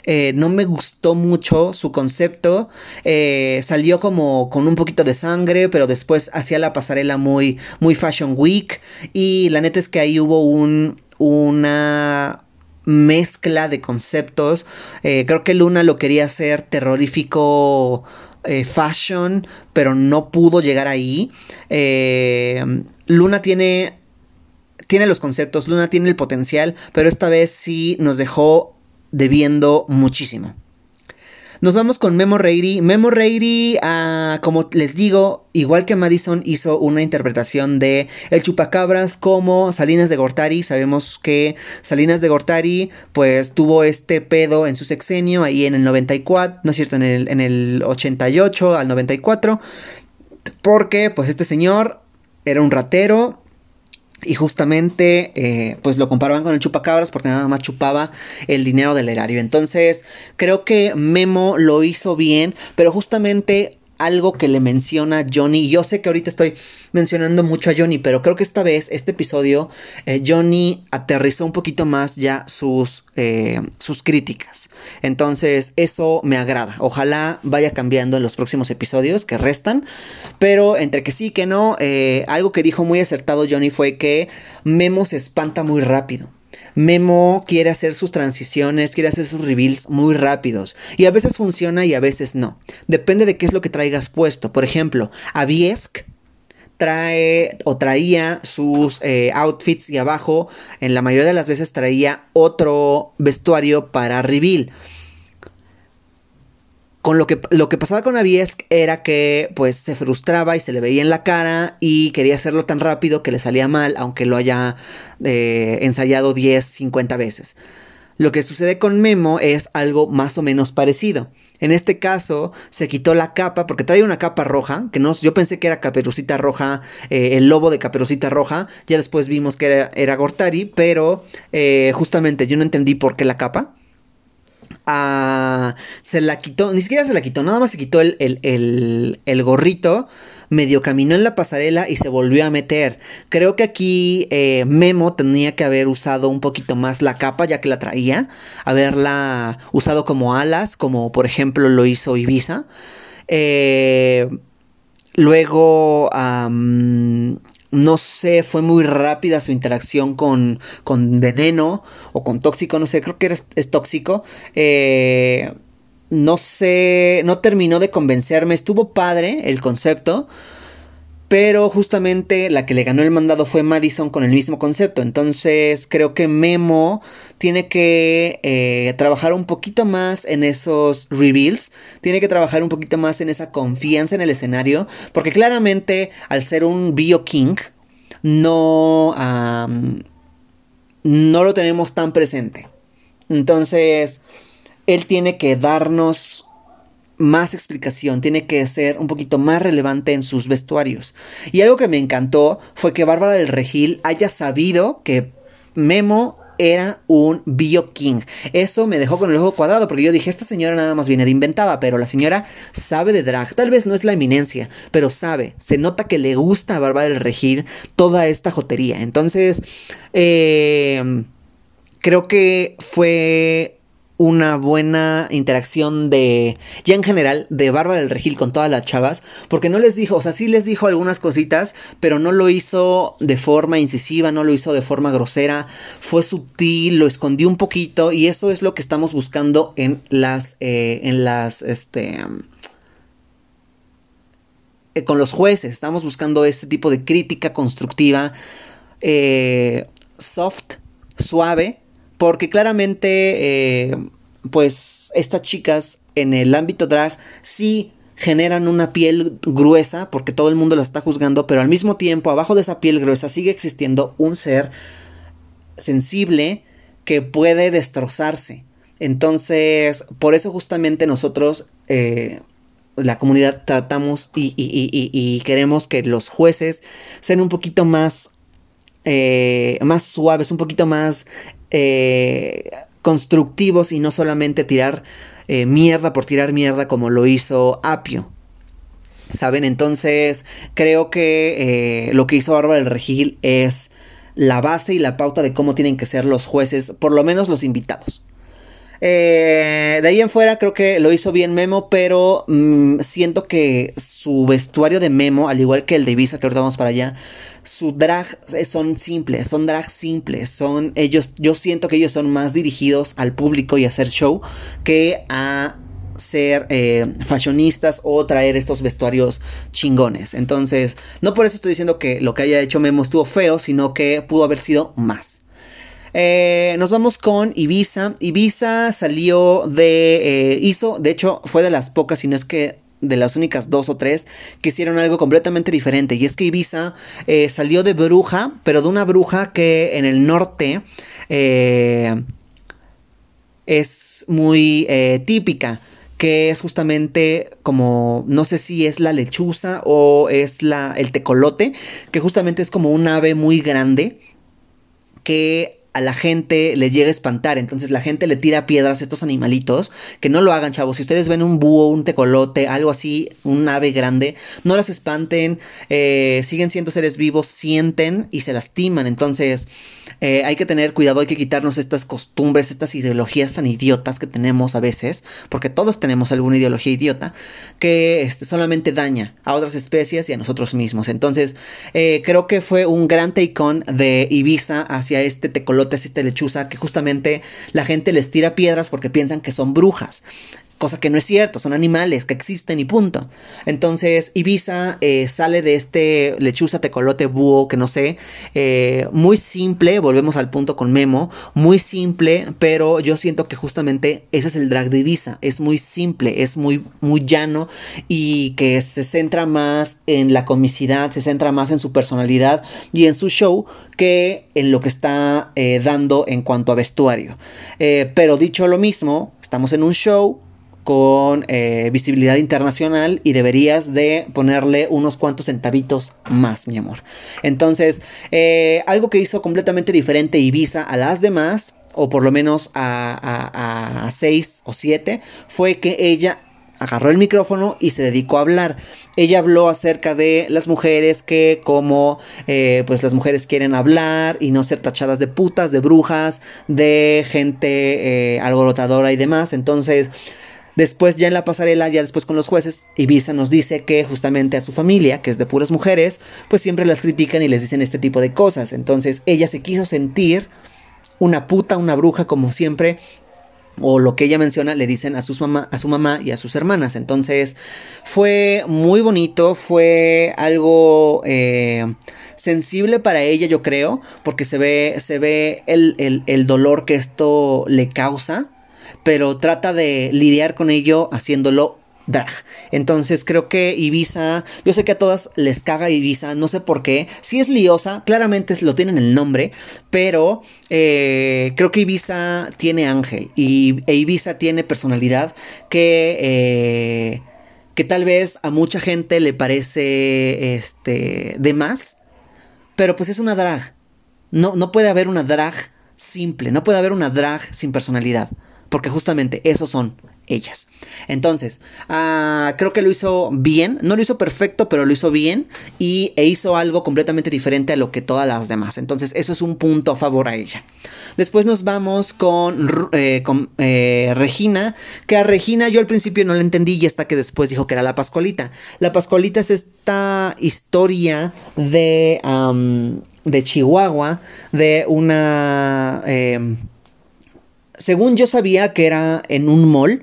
eh, no me gustó mucho su concepto. Eh, salió como con un poquito de sangre, pero después hacía la pasarela muy, muy Fashion Week. Y la neta es que ahí hubo un, una mezcla de conceptos. Eh, creo que Luna lo quería hacer terrorífico. fashion, pero no pudo llegar ahí. Luna tiene tiene los conceptos, Luna tiene el potencial, pero esta vez sí nos dejó debiendo muchísimo. Nos vamos con Memo Reiri. Memo Reiri, ah, como les digo, igual que Madison, hizo una interpretación de El Chupacabras como Salinas de Gortari. Sabemos que Salinas de Gortari, pues tuvo este pedo en su sexenio, ahí en el 94, no es cierto, en el, en el 88 al 94. Porque, pues, este señor era un ratero, y justamente, eh, pues lo comparaban con el chupacabras porque nada más chupaba el dinero del erario. Entonces, creo que Memo lo hizo bien, pero justamente algo que le menciona Johnny. Yo sé que ahorita estoy mencionando mucho a Johnny, pero creo que esta vez, este episodio, eh, Johnny aterrizó un poquito más ya sus, eh, sus críticas. Entonces, eso me agrada. Ojalá vaya cambiando en los próximos episodios que restan. Pero entre que sí que no, eh, algo que dijo muy acertado Johnny fue que Memo se espanta muy rápido. Memo quiere hacer sus transiciones, quiere hacer sus reveals muy rápidos. Y a veces funciona y a veces no. Depende de qué es lo que traigas puesto. Por ejemplo, Aviesk trae o traía sus eh, outfits y abajo, en la mayoría de las veces traía otro vestuario para reveal con lo que, lo que pasaba con Aviesk era que pues se frustraba y se le veía en la cara y quería hacerlo tan rápido que le salía mal aunque lo haya eh, ensayado 10, 50 veces. Lo que sucede con Memo es algo más o menos parecido. En este caso se quitó la capa porque trae una capa roja, que no, yo pensé que era Caperucita Roja, eh, el lobo de Caperucita Roja, ya después vimos que era, Gortari, pero eh, justamente yo no entendí por qué la capa se la quitó, ni siquiera se la quitó, nada más se quitó el, el, gorrito, medio caminó en la pasarela y se volvió a meter. Creo que aquí eh, Memo tenía que haber usado un poquito más la capa ya que la traía, haberla usado como alas, como por ejemplo lo hizo Ibiza. Eh, luego no sé, fue muy rápida su interacción con, con veneno o con tóxico, no sé, creo que es tóxico. Eh, no sé, no terminó de convencerme, estuvo padre el concepto. Pero justamente la que le ganó el mandado fue Madison con el mismo concepto. Entonces creo que Memo tiene que eh, trabajar un poquito más en esos reveals. Tiene que trabajar un poquito más en esa confianza en el escenario. Porque claramente al ser un Bio King, no, no lo tenemos tan presente. Entonces, él tiene que darnos más explicación, tiene que ser un poquito más relevante en sus vestuarios. Y algo que me encantó fue que Bárbara del Regil haya sabido que Memo era un Bio King. Eso me dejó con el ojo cuadrado porque yo dije, esta señora nada más viene de inventada, pero la señora sabe de drag. Tal vez no es la eminencia, pero sabe. Se nota que le gusta a Bárbara del Regil toda esta jotería. Entonces, eh, creo que fue una buena interacción de, ya en general, de Bárbara del Regil con todas las chavas, porque no les dijo, o sea, sí les dijo algunas cositas, pero no lo hizo de forma incisiva, no lo hizo de forma grosera, fue sutil, lo escondió un poquito, y eso es lo que estamos buscando en las, eh, en las, este... Eh, con los jueces, estamos buscando este tipo de crítica constructiva, eh, soft, suave, porque claramente, eh, pues estas chicas en el ámbito drag sí generan una piel gruesa porque todo el mundo la está juzgando, pero al mismo tiempo abajo de esa piel gruesa sigue existiendo un ser sensible que puede destrozarse. Entonces, por eso justamente nosotros, eh, la comunidad, tratamos y, queremos que los jueces sean un poquito más, eh, más suaves, un poquito más eh, constructivos y no solamente tirar eh, mierda por tirar mierda como lo hizo Apio. ¿Saben? Entonces creo que eh, lo que hizo Bárbara del Regil es la base y la pauta de cómo tienen que ser los jueces, por lo menos los invitados. Eh, de ahí en fuera creo que lo hizo bien Memo, pero mm, siento que su vestuario de Memo, al igual que el de Ibiza, que ahorita vamos para allá, su drag son simples, son drag simples, son ellos, yo siento que ellos son más dirigidos al público y a hacer show que a ser eh, fashionistas o traer estos vestuarios chingones. Entonces, no por eso estoy diciendo que lo que haya hecho Memo estuvo feo, sino que pudo haber sido más. Eh, nos vamos con Ibiza. Ibiza salió de. Eh, hizo, de hecho, fue de las pocas, si no es que de las únicas dos o tres que hicieron algo completamente diferente. Y es que Ibiza eh, salió de bruja, pero de una bruja que en el norte es muy típica que es justamente como, no sé si es la lechuza o es la, el tecolote, que justamente es como un ave muy grande que a la gente le llega a espantar. Entonces la gente le tira piedras a estos animalitos. Que no lo hagan, chavos. Si ustedes ven un búho, un tecolote, algo así, un ave grande, no las espanten. Eh, siguen siendo seres vivos, sienten y se lastiman. Entonces eh, hay que tener cuidado, hay que quitarnos estas costumbres, estas ideologías tan idiotas que tenemos a veces. Porque todos tenemos alguna ideología idiota que este, solamente daña a otras especies y a nosotros mismos. Entonces eh, creo que fue un gran take on de Ibiza hacia este tecolote esta lechuza, que justamente la gente les tira piedras porque piensan que son brujas cosa que no es cierto, son animales que existen y punto. Entonces Ibiza eh, sale de este lechuza, tecolote, búho, que no sé, eh, muy simple, volvemos al punto con Memo, muy simple, pero yo siento que justamente ese es el drag de Ibiza, es muy simple, es muy, muy llano y que se centra más en la comicidad, se centra más en su personalidad y en su show que en lo que está eh, dando en cuanto a vestuario. pero dicho lo mismo, estamos en un show, con eh, visibilidad internacional y deberías de ponerle unos cuantos centavitos más, mi amor. Entonces, eh, algo que hizo completamente diferente Ibiza a las demás, o por lo menos a, a, seis o siete, fue que ella agarró el micrófono y se dedicó a hablar. Ella habló acerca de las mujeres que como eh, pues las mujeres quieren hablar y no ser tachadas de putas, de brujas, de gente alborotadora y demás. Entonces Después ya en la pasarela, ya después con los jueces, Ibiza nos dice que justamente a su familia, que es de puras mujeres, pues siempre las critican y les dicen este tipo de cosas. Entonces ella se quiso sentir una puta, una bruja, como siempre, o lo que ella menciona le dicen a, mamá, a su mamá y a sus hermanas. Entonces fue muy bonito, fue algo eh, sensible para ella, yo creo, porque se ve, se ve el, el dolor que esto le causa pero trata de lidiar con ello haciéndolo drag. Entonces creo que Ibiza, yo sé que a todas les caga Ibiza, no sé por qué. Si es liosa, claramente lo tienen el nombre, pero eh, creo que Ibiza tiene ángel y e Ibiza tiene personalidad que... Eh, que tal vez a mucha gente le parece este de más, pero pues es una drag. No, no puede haber una drag simple, no puede haber una drag sin personalidad porque justamente esos son ellas. Entonces, ah, creo que lo hizo bien, no lo hizo perfecto, pero lo hizo bien y e hizo algo completamente diferente a lo que todas las demás. Entonces, eso es un punto a favor a ella. Después nos vamos con, eh, eh, Regina, que a Regina yo al principio no la entendí y hasta que después dijo que era la Pascualita. La Pascualita es esta historia de, de Chihuahua, de una... Em, según yo sabía que era en un mall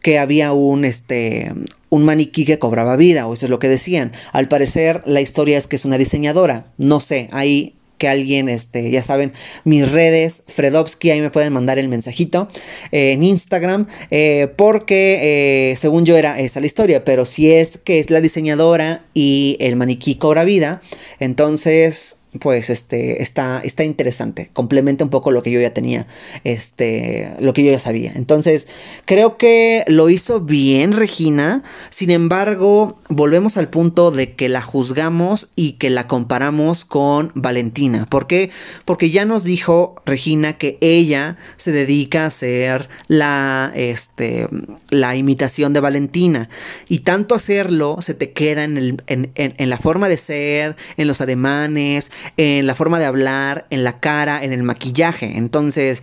que había un este un maniquí que cobraba vida, o eso es lo que decían. Al parecer la historia es que es una diseñadora, no sé, ahí que alguien, este, ya saben, mis redes, Fredovsky, ahí me pueden mandar el mensajito eh, en Instagram, eh, porque eh, según yo era esa la historia, pero si es que es la diseñadora y el maniquí cobra vida, entonces pues este está, está interesante. Complementa un poco lo que yo ya tenía, este, lo que yo ya sabía. Entonces, creo que lo hizo bien Regina. Sin embargo, volvemos al punto de que la juzgamos y que la comparamos con Valentina. ¿Por qué? Porque ya nos dijo Regina que ella se dedica a hacer la, este, la imitación de Valentina. Y tanto hacerlo se te queda en, el, en, en la forma de ser, en los ademanes, en la forma de hablar, en la cara, en el maquillaje. Entonces,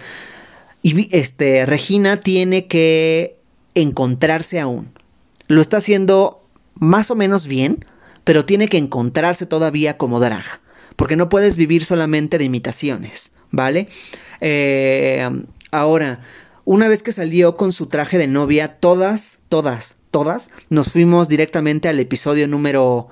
este, Regina tiene que encontrarse aún. Lo está haciendo más o menos bien, pero tiene que encontrarse todavía como drag. Porque no puedes vivir solamente de imitaciones, ¿vale? Eh, ahora, una vez que salió con su traje de novia, todas, todas, todas, nos fuimos directamente al episodio número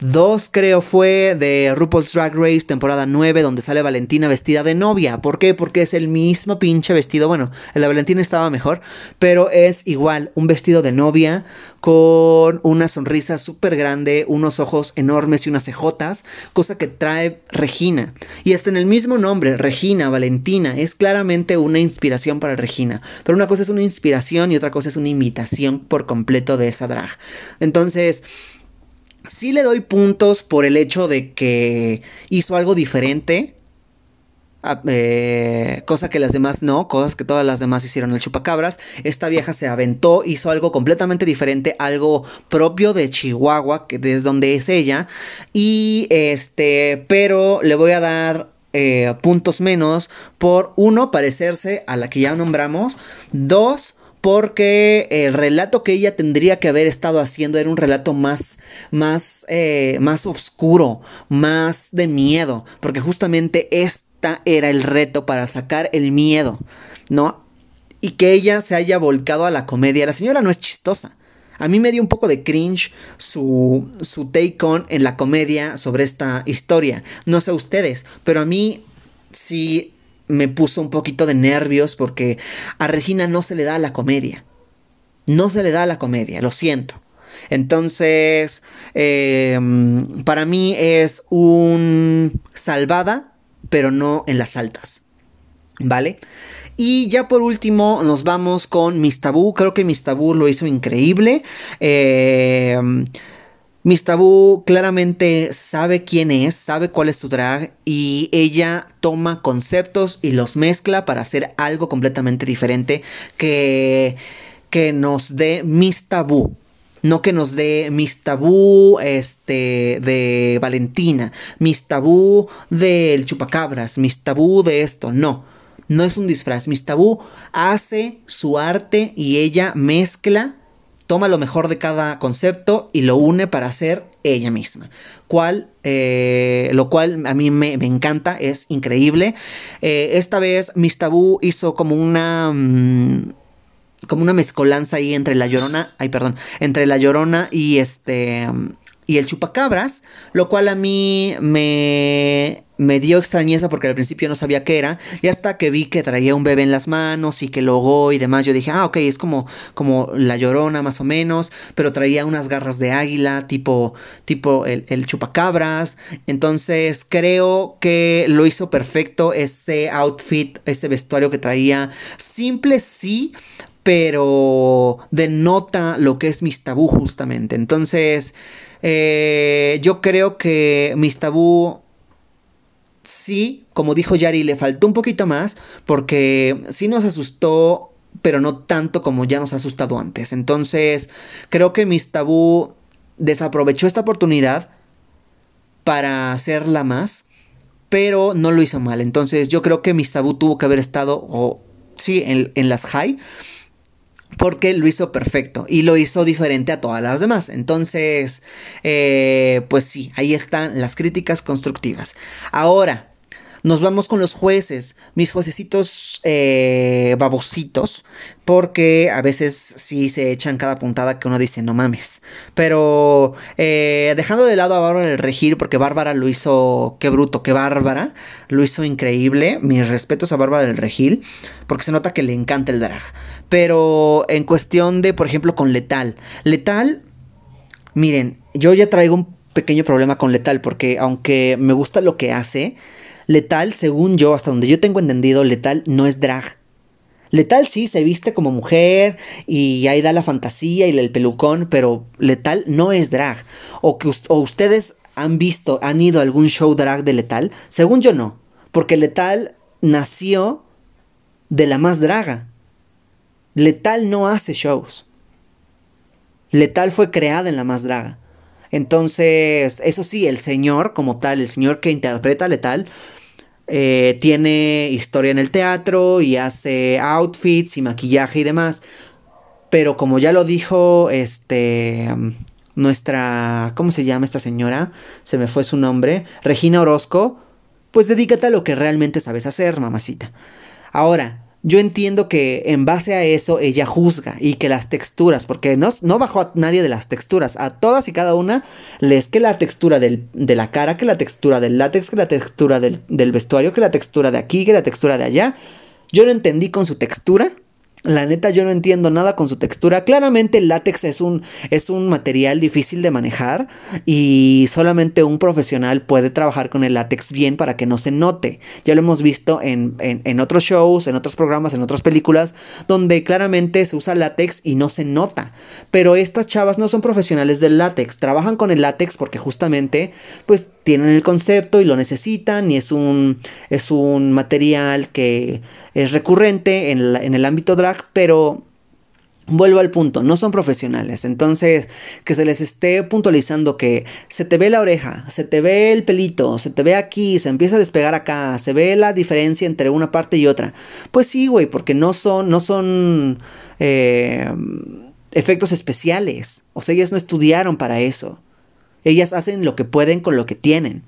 Dos creo fue de RuPaul's Drag Race temporada 9 donde sale Valentina vestida de novia. ¿Por qué? Porque es el mismo pinche vestido. Bueno, el de Valentina estaba mejor, pero es igual, un vestido de novia con una sonrisa súper grande, unos ojos enormes y unas cejotas, cosa que trae Regina. Y está en el mismo nombre, Regina, Valentina, es claramente una inspiración para Regina. Pero una cosa es una inspiración y otra cosa es una imitación por completo de esa drag. Entonces... Sí le doy puntos por el hecho de que hizo algo diferente. Eh, cosa que las demás no, cosas que todas las demás hicieron el chupacabras. Esta vieja se aventó, hizo algo completamente diferente, algo propio de Chihuahua, que es donde es ella. Y este, pero le voy a dar eh, puntos menos por uno, parecerse a la que ya nombramos. Dos, porque el relato que ella tendría que haber estado haciendo era un relato más, más, eh, más oscuro, más de miedo, porque justamente esta era el reto para sacar el miedo, ¿no? Y que ella se haya volcado a la comedia. La señora no es chistosa. A mí me dio un poco de cringe su, su take on en la comedia sobre esta historia. No sé ustedes, pero a mí sí me puso un poquito de nervios porque a Regina no se le da la comedia. No se le da la comedia, lo siento. Entonces, em, para mí es un salvada, pero no en las altas. ¿Vale? Y ya por último nos vamos con Miss Tabú. Creo que Miss Tabú lo hizo increíble. Eh, Miss Tabú claramente sabe quién es, sabe cuál es su drag y ella toma conceptos y los mezcla para hacer algo completamente diferente que, que nos dé Miss Tabú. No que nos dé Miss Tabú este, de Valentina, Miss Tabú del Chupacabras, Miss Tabú de esto, no. No es un disfraz. Miss Tabú hace su arte y ella mezcla toma lo mejor de cada concepto y lo une para ser ella misma. Cual, eh, lo cual a mí me, encanta, es increíble. Eh, esta vez Miss Tabú hizo como una... Mm, como una mezcolanza ahí entre la llorona, ay perdón, entre la llorona y este y el chupacabras, lo cual a mí me, me dio extrañeza porque al principio no sabía qué era, y hasta que vi que traía un bebé en las manos y que logó y demás, yo dije, ah, ok, es como, como la llorona más o menos, pero traía unas garras de águila, tipo, tipo el, el chupacabras, entonces creo que lo hizo perfecto ese outfit, ese vestuario que traía, simple sí, pero denota lo que es mis tabú justamente, entonces... Eh, yo creo que Miss Tabú sí, como dijo Yari, le faltó un poquito más porque sí nos asustó, pero no tanto como ya nos ha asustado antes. Entonces, creo que Miss Tabú desaprovechó esta oportunidad para hacerla más, pero no lo hizo mal. Entonces, yo creo que Miss Tabú tuvo que haber estado, o sí, en, en las high porque lo hizo perfecto y lo hizo diferente a todas las demás. Entonces, eh, pues sí, ahí están las críticas constructivas. Ahora, nos vamos con los jueces, mis juececitos eh, babositos, porque a veces sí se echan cada puntada que uno dice, no mames. Pero eh, dejando de lado a Bárbara el Regir, porque Bárbara lo hizo, qué bruto, qué Bárbara, lo hizo increíble. Mis respetos a Bárbara del Regil, porque se nota que le encanta el drag. Pero en cuestión de, por ejemplo, con Letal. Letal, miren, yo ya traigo un pequeño problema con Letal, porque aunque me gusta lo que hace, Letal, según yo, hasta donde yo tengo entendido, Letal no es drag. Letal sí se viste como mujer y ahí da la fantasía y el pelucón, pero Letal no es drag. O que ustedes han visto, han ido a algún show drag de Letal. Según yo no, porque Letal nació de la más draga. Letal no hace shows. Letal fue creada en la más draga. Entonces, eso sí, el señor como tal, el señor que interpreta Letal, eh, tiene historia en el teatro y hace outfits y maquillaje y demás. Pero como ya lo dijo este nuestra ¿cómo se llama esta señora? Se me fue su nombre, Regina Orozco, pues dedícate a lo que realmente sabes hacer, mamacita. Ahora, yo entiendo que en base a eso ella juzga y que las texturas, porque no, no bajó a nadie de las texturas, a todas y cada una les que la textura del, de la cara, que la textura del látex, que la textura del, del vestuario, que la textura de aquí, que la textura de allá. Yo lo entendí con su textura la neta yo no entiendo nada con su textura. Claramente el látex es un, es un material difícil de manejar y solamente un profesional puede trabajar con el látex bien para que no se note. Ya lo hemos visto en, en, otros shows, en otros programas, en otras películas, donde claramente se usa látex y no se nota. Pero estas chavas no son profesionales del látex, trabajan con el látex porque justamente pues tienen el concepto y lo necesitan y es un, es un material que es recurrente en, en el ámbito drag, pero Vuelvo al punto, no son profesionales, entonces que se les esté puntualizando que se te ve la oreja, se te ve el pelito, se te ve aquí, se empieza a despegar acá, se ve la diferencia entre una parte y otra. Pues sí, güey, porque no son, no son eh, efectos especiales, o sea, ellas no estudiaron para eso. Ellas hacen lo que pueden con lo que tienen.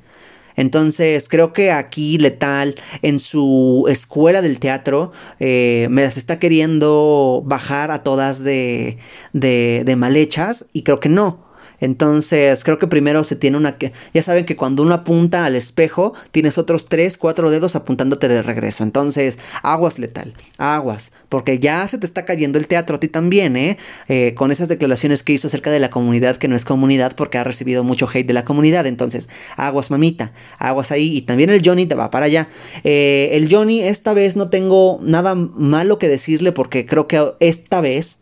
Entonces creo que aquí Letal en su escuela del teatro eh, me las está queriendo bajar a todas de, de, de malhechas y creo que no. Entonces, creo que primero se tiene una... Ya saben que cuando uno apunta al espejo, tienes otros 3, 4 dedos apuntándote de regreso. Entonces, aguas letal, aguas, porque ya se te está cayendo el teatro a ti también, ¿eh? ¿eh? Con esas declaraciones que hizo acerca de la comunidad, que no es comunidad porque ha recibido mucho hate de la comunidad. Entonces, aguas mamita, aguas ahí. Y también el Johnny te va para allá. Eh, el Johnny, esta vez no tengo nada malo que decirle porque creo que esta vez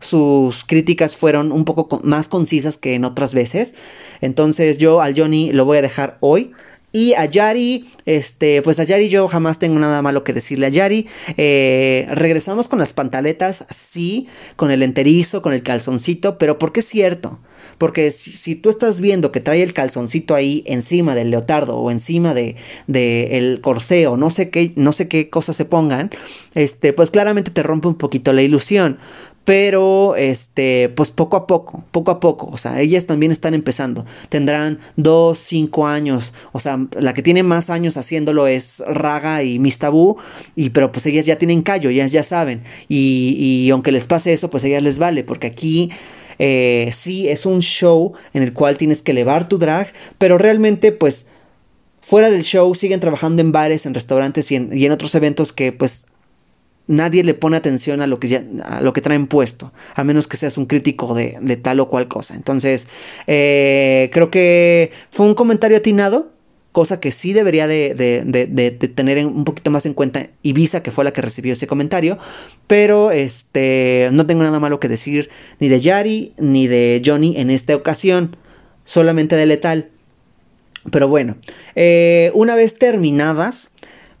sus críticas fueron un poco más concisas que en otras veces. Entonces yo al Johnny lo voy a dejar hoy. Y a Yari, este, pues a Yari yo jamás tengo nada malo que decirle a Yari. Eh, regresamos con las pantaletas, sí, con el enterizo, con el calzoncito, pero ¿por qué es cierto? Porque si, tú estás viendo que trae el calzoncito ahí encima del leotardo o encima de, de el corseo, no sé qué, no sé qué cosas se pongan, este, pues claramente te rompe un poquito la ilusión pero este, pues poco a poco, poco a poco, o sea, ellas también están empezando, tendrán dos, cinco años, o sea, la que tiene más años haciéndolo es Raga y Mistabu, y pero pues ellas ya tienen callo, ellas ya saben, y, y aunque les pase eso, pues ellas les vale, porque aquí eh, sí es un show en el cual tienes que elevar tu drag, pero realmente pues fuera del show siguen trabajando en bares, en restaurantes y en, y en otros eventos que pues nadie le pone atención a lo que, a lo que traen puesto, a menos que seas un crítico de, de tal o cual cosa. Entonces, eh, creo que fue un comentario atinado, cosa que sí debería de, de, de, tener un poquito más en cuenta Ibiza, que fue la que recibió ese comentario, pero este, no tengo nada malo que decir ni de Yari ni de Johnny en esta ocasión, solamente de Letal. Pero bueno, eh, una vez terminadas,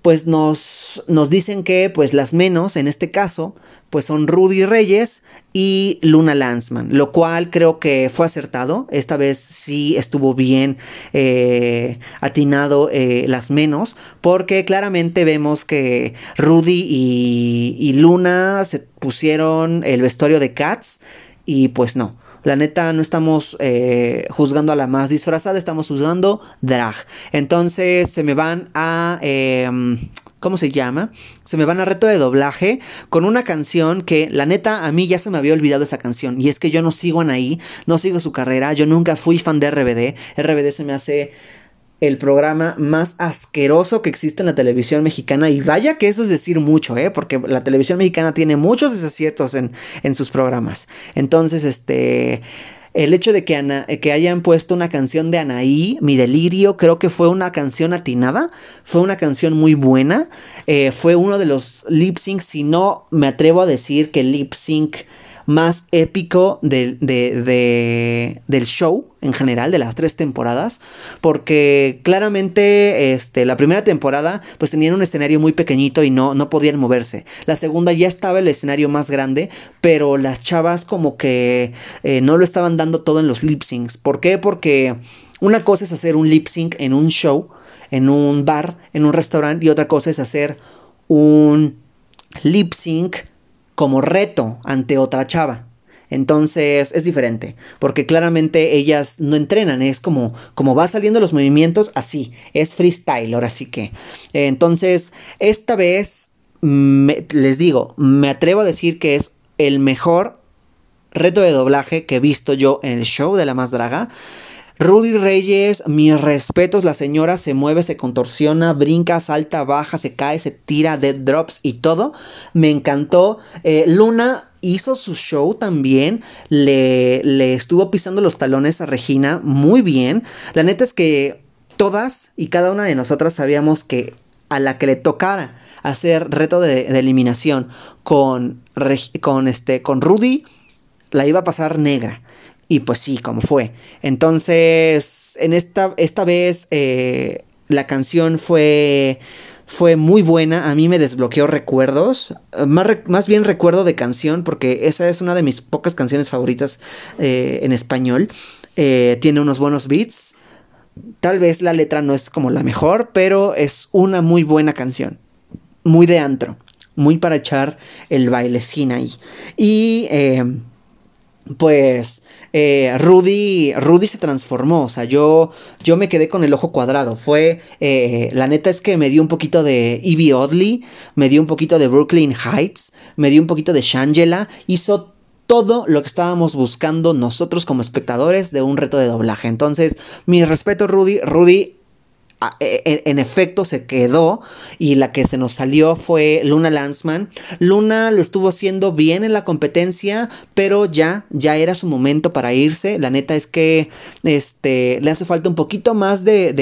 pues nos, nos dicen que pues las menos en este caso pues son Rudy Reyes y Luna Lanzman, lo cual creo que fue acertado, esta vez sí estuvo bien eh, atinado eh, las menos, porque claramente vemos que Rudy y, y Luna se pusieron el vestuario de Cats y pues no. La neta, no estamos eh, juzgando a la más disfrazada, estamos juzgando drag. Entonces se me van a... Em, ¿cómo se llama? Se me van a reto de doblaje con una canción que la neta a mí ya se me había olvidado esa canción y es que yo no sigo a Anaí, no sigo su carrera, yo nunca fui fan de RBD, RBD se me hace el programa más asqueroso que existe en la televisión mexicana. Y vaya que eso es decir mucho, ¿eh? Porque la televisión mexicana tiene muchos desaciertos en, en sus programas. Entonces, este... El hecho de que, que hayan puesto una canción de Anaí, Mi Delirio, creo que fue una canción atinada, fue una canción muy buena, eh, fue uno de los lip sync, si no me atrevo a decir que lip sync más épico del show en general, de las tres temporadas, porque claramente este, la primera temporada pues tenían un escenario muy pequeñito y no, no podían moverse. La segunda ya estaba el escenario más grande, pero las chavas como que eh, no lo estaban dando todo en los lip syncs. ¿Por qué? Porque una cosa es hacer un lip sync en un show, en un bar, en un restaurante, y otra cosa es hacer un lip sync como reto ante otra chava. Entonces es diferente, porque claramente ellas no entrenan, es como, como va saliendo los movimientos así, es freestyle, ahora sí que. Entonces, esta vez les digo, me atrevo a decir que es el mejor reto de doblaje que he visto yo en el show de la más draga. Rudy Reyes, mis respetos, la señora se mueve, se contorsiona, brinca, salta, baja, se cae, se tira, dead drops y todo. Me encantó. Eh, Luna hizo su show también, le, le estuvo pisando los talones a Regina muy bien. La neta es que todas y cada una de nosotras sabíamos que a la que le tocara hacer reto de, eliminación con, con, este, con Rudy, la iba a pasar negra. Y pues sí, como fue. Entonces, en esta, esta vez eh, la canción fue, fue muy buena. A mí me desbloqueó recuerdos. Más, más, bien recuerdo de canción, porque esa es una de mis pocas canciones favoritas eh, en español. Eh, tiene unos buenos beats. Tal vez la letra no es como la mejor, pero es una muy buena canción. Muy de antro. Muy para echar el bailecín ahí. Y pues eh, Rudy, Rudy se transformó, o sea, yo, yo me quedé con el ojo cuadrado. Fue, eh, la neta es que me dio un poquito de Evie Oddly, me dio un poquito de Brooklyn Heights, me dio un poquito de Shangela, hizo todo lo que estábamos buscando nosotros como espectadores de un reto de doblaje. Entonces, mi respeto, Rudy. Rudy en, efecto se quedó y la que se nos salió fue Luna Lanzman. Luna lo estuvo haciendo bien en la competencia, pero ya, ya era su momento para irse. La neta es que este, le hace falta un poquito más de,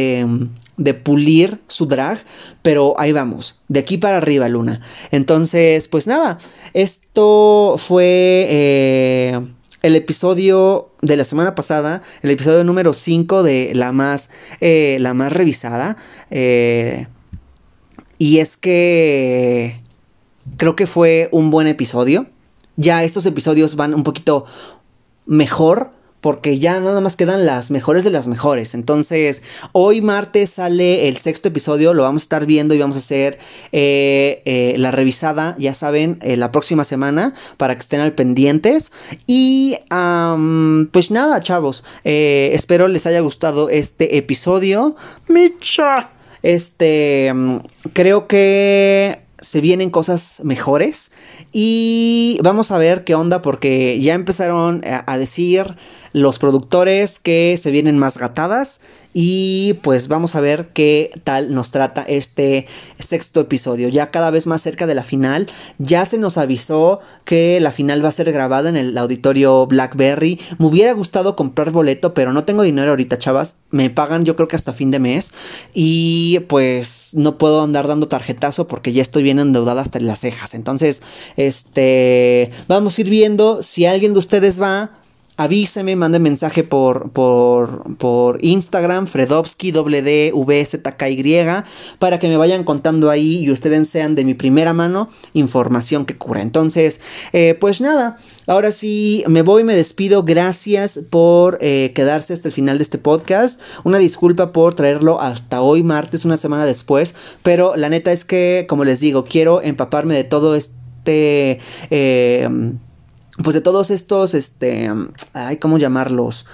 de, pulir su drag, pero ahí vamos, de aquí para arriba Luna. Entonces, pues nada, esto fue... Eh, el episodio de la semana pasada, el episodio número 5 de la más, eh, la más revisada. Eh, y es que creo que fue un buen episodio. Ya estos episodios van un poquito mejor porque ya nada más quedan las mejores de las mejores. Entonces, hoy martes sale el sexto episodio, lo vamos a estar viendo y vamos a hacer eh, eh, la revisada, ya saben, eh, la próxima semana para que estén al pendientes. Y pues nada, chavos, espero les haya gustado este episodio. Micha. Este, mm, creo que se vienen cosas mejores y vamos a ver qué onda porque ya empezaron a decir los productores que se vienen más gatadas y pues vamos a ver qué tal nos trata este sexto episodio. Ya cada vez más cerca de la final. Ya se nos avisó que la final va a ser grabada en el auditorio Blackberry. Me hubiera gustado comprar boleto, pero no tengo dinero ahorita, chavas. Me pagan yo creo que hasta fin de mes. Y pues no puedo andar dando tarjetazo porque ya estoy bien endeudada hasta las cejas. Entonces, este, vamos a ir viendo si alguien de ustedes va avíseme, mande mensaje por, por, por Instagram, Fredovsky, WDVZKY, para que me vayan contando ahí y ustedes sean de mi primera mano información que cura. Entonces, eh, pues nada, ahora sí me voy, me despido. Gracias por eh, quedarse hasta el final de este podcast. Una disculpa por traerlo hasta hoy, martes, una semana después, pero la neta es que, como les digo, quiero empaparme de todo este... Eh, pues de todos estos, este, hay ¿cómo llamarlos?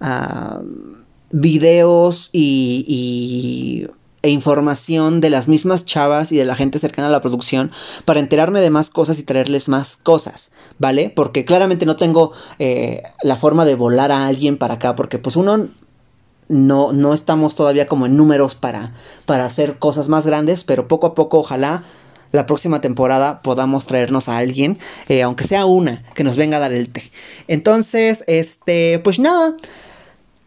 Ah, videos y, e información de las mismas chavas y de la gente cercana a la producción para enterarme de más cosas y traerles más cosas, ¿vale? Porque claramente no tengo eh, la forma de volar a alguien para acá, porque pues uno no, no estamos todavía como en números para, para hacer cosas más grandes, pero poco a poco ojalá la próxima temporada podamos traernos a alguien, eh, aunque sea una, que nos venga a dar el té. Entonces, este, pues nada,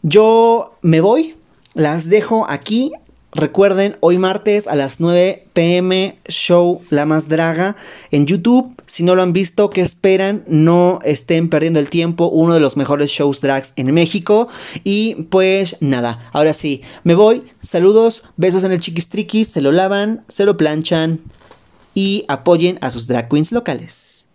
yo me voy, las dejo aquí. Recuerden, hoy martes a las 9 pm, show La Más Draga en YouTube. Si no lo han visto, ¿qué esperan? No estén perdiendo el tiempo. Uno de los mejores shows drags en México. Y pues nada, ahora sí, me voy. Saludos, besos en el chiquistriquis. Se lo lavan, se lo planchan y apoyen a sus drag queens locales.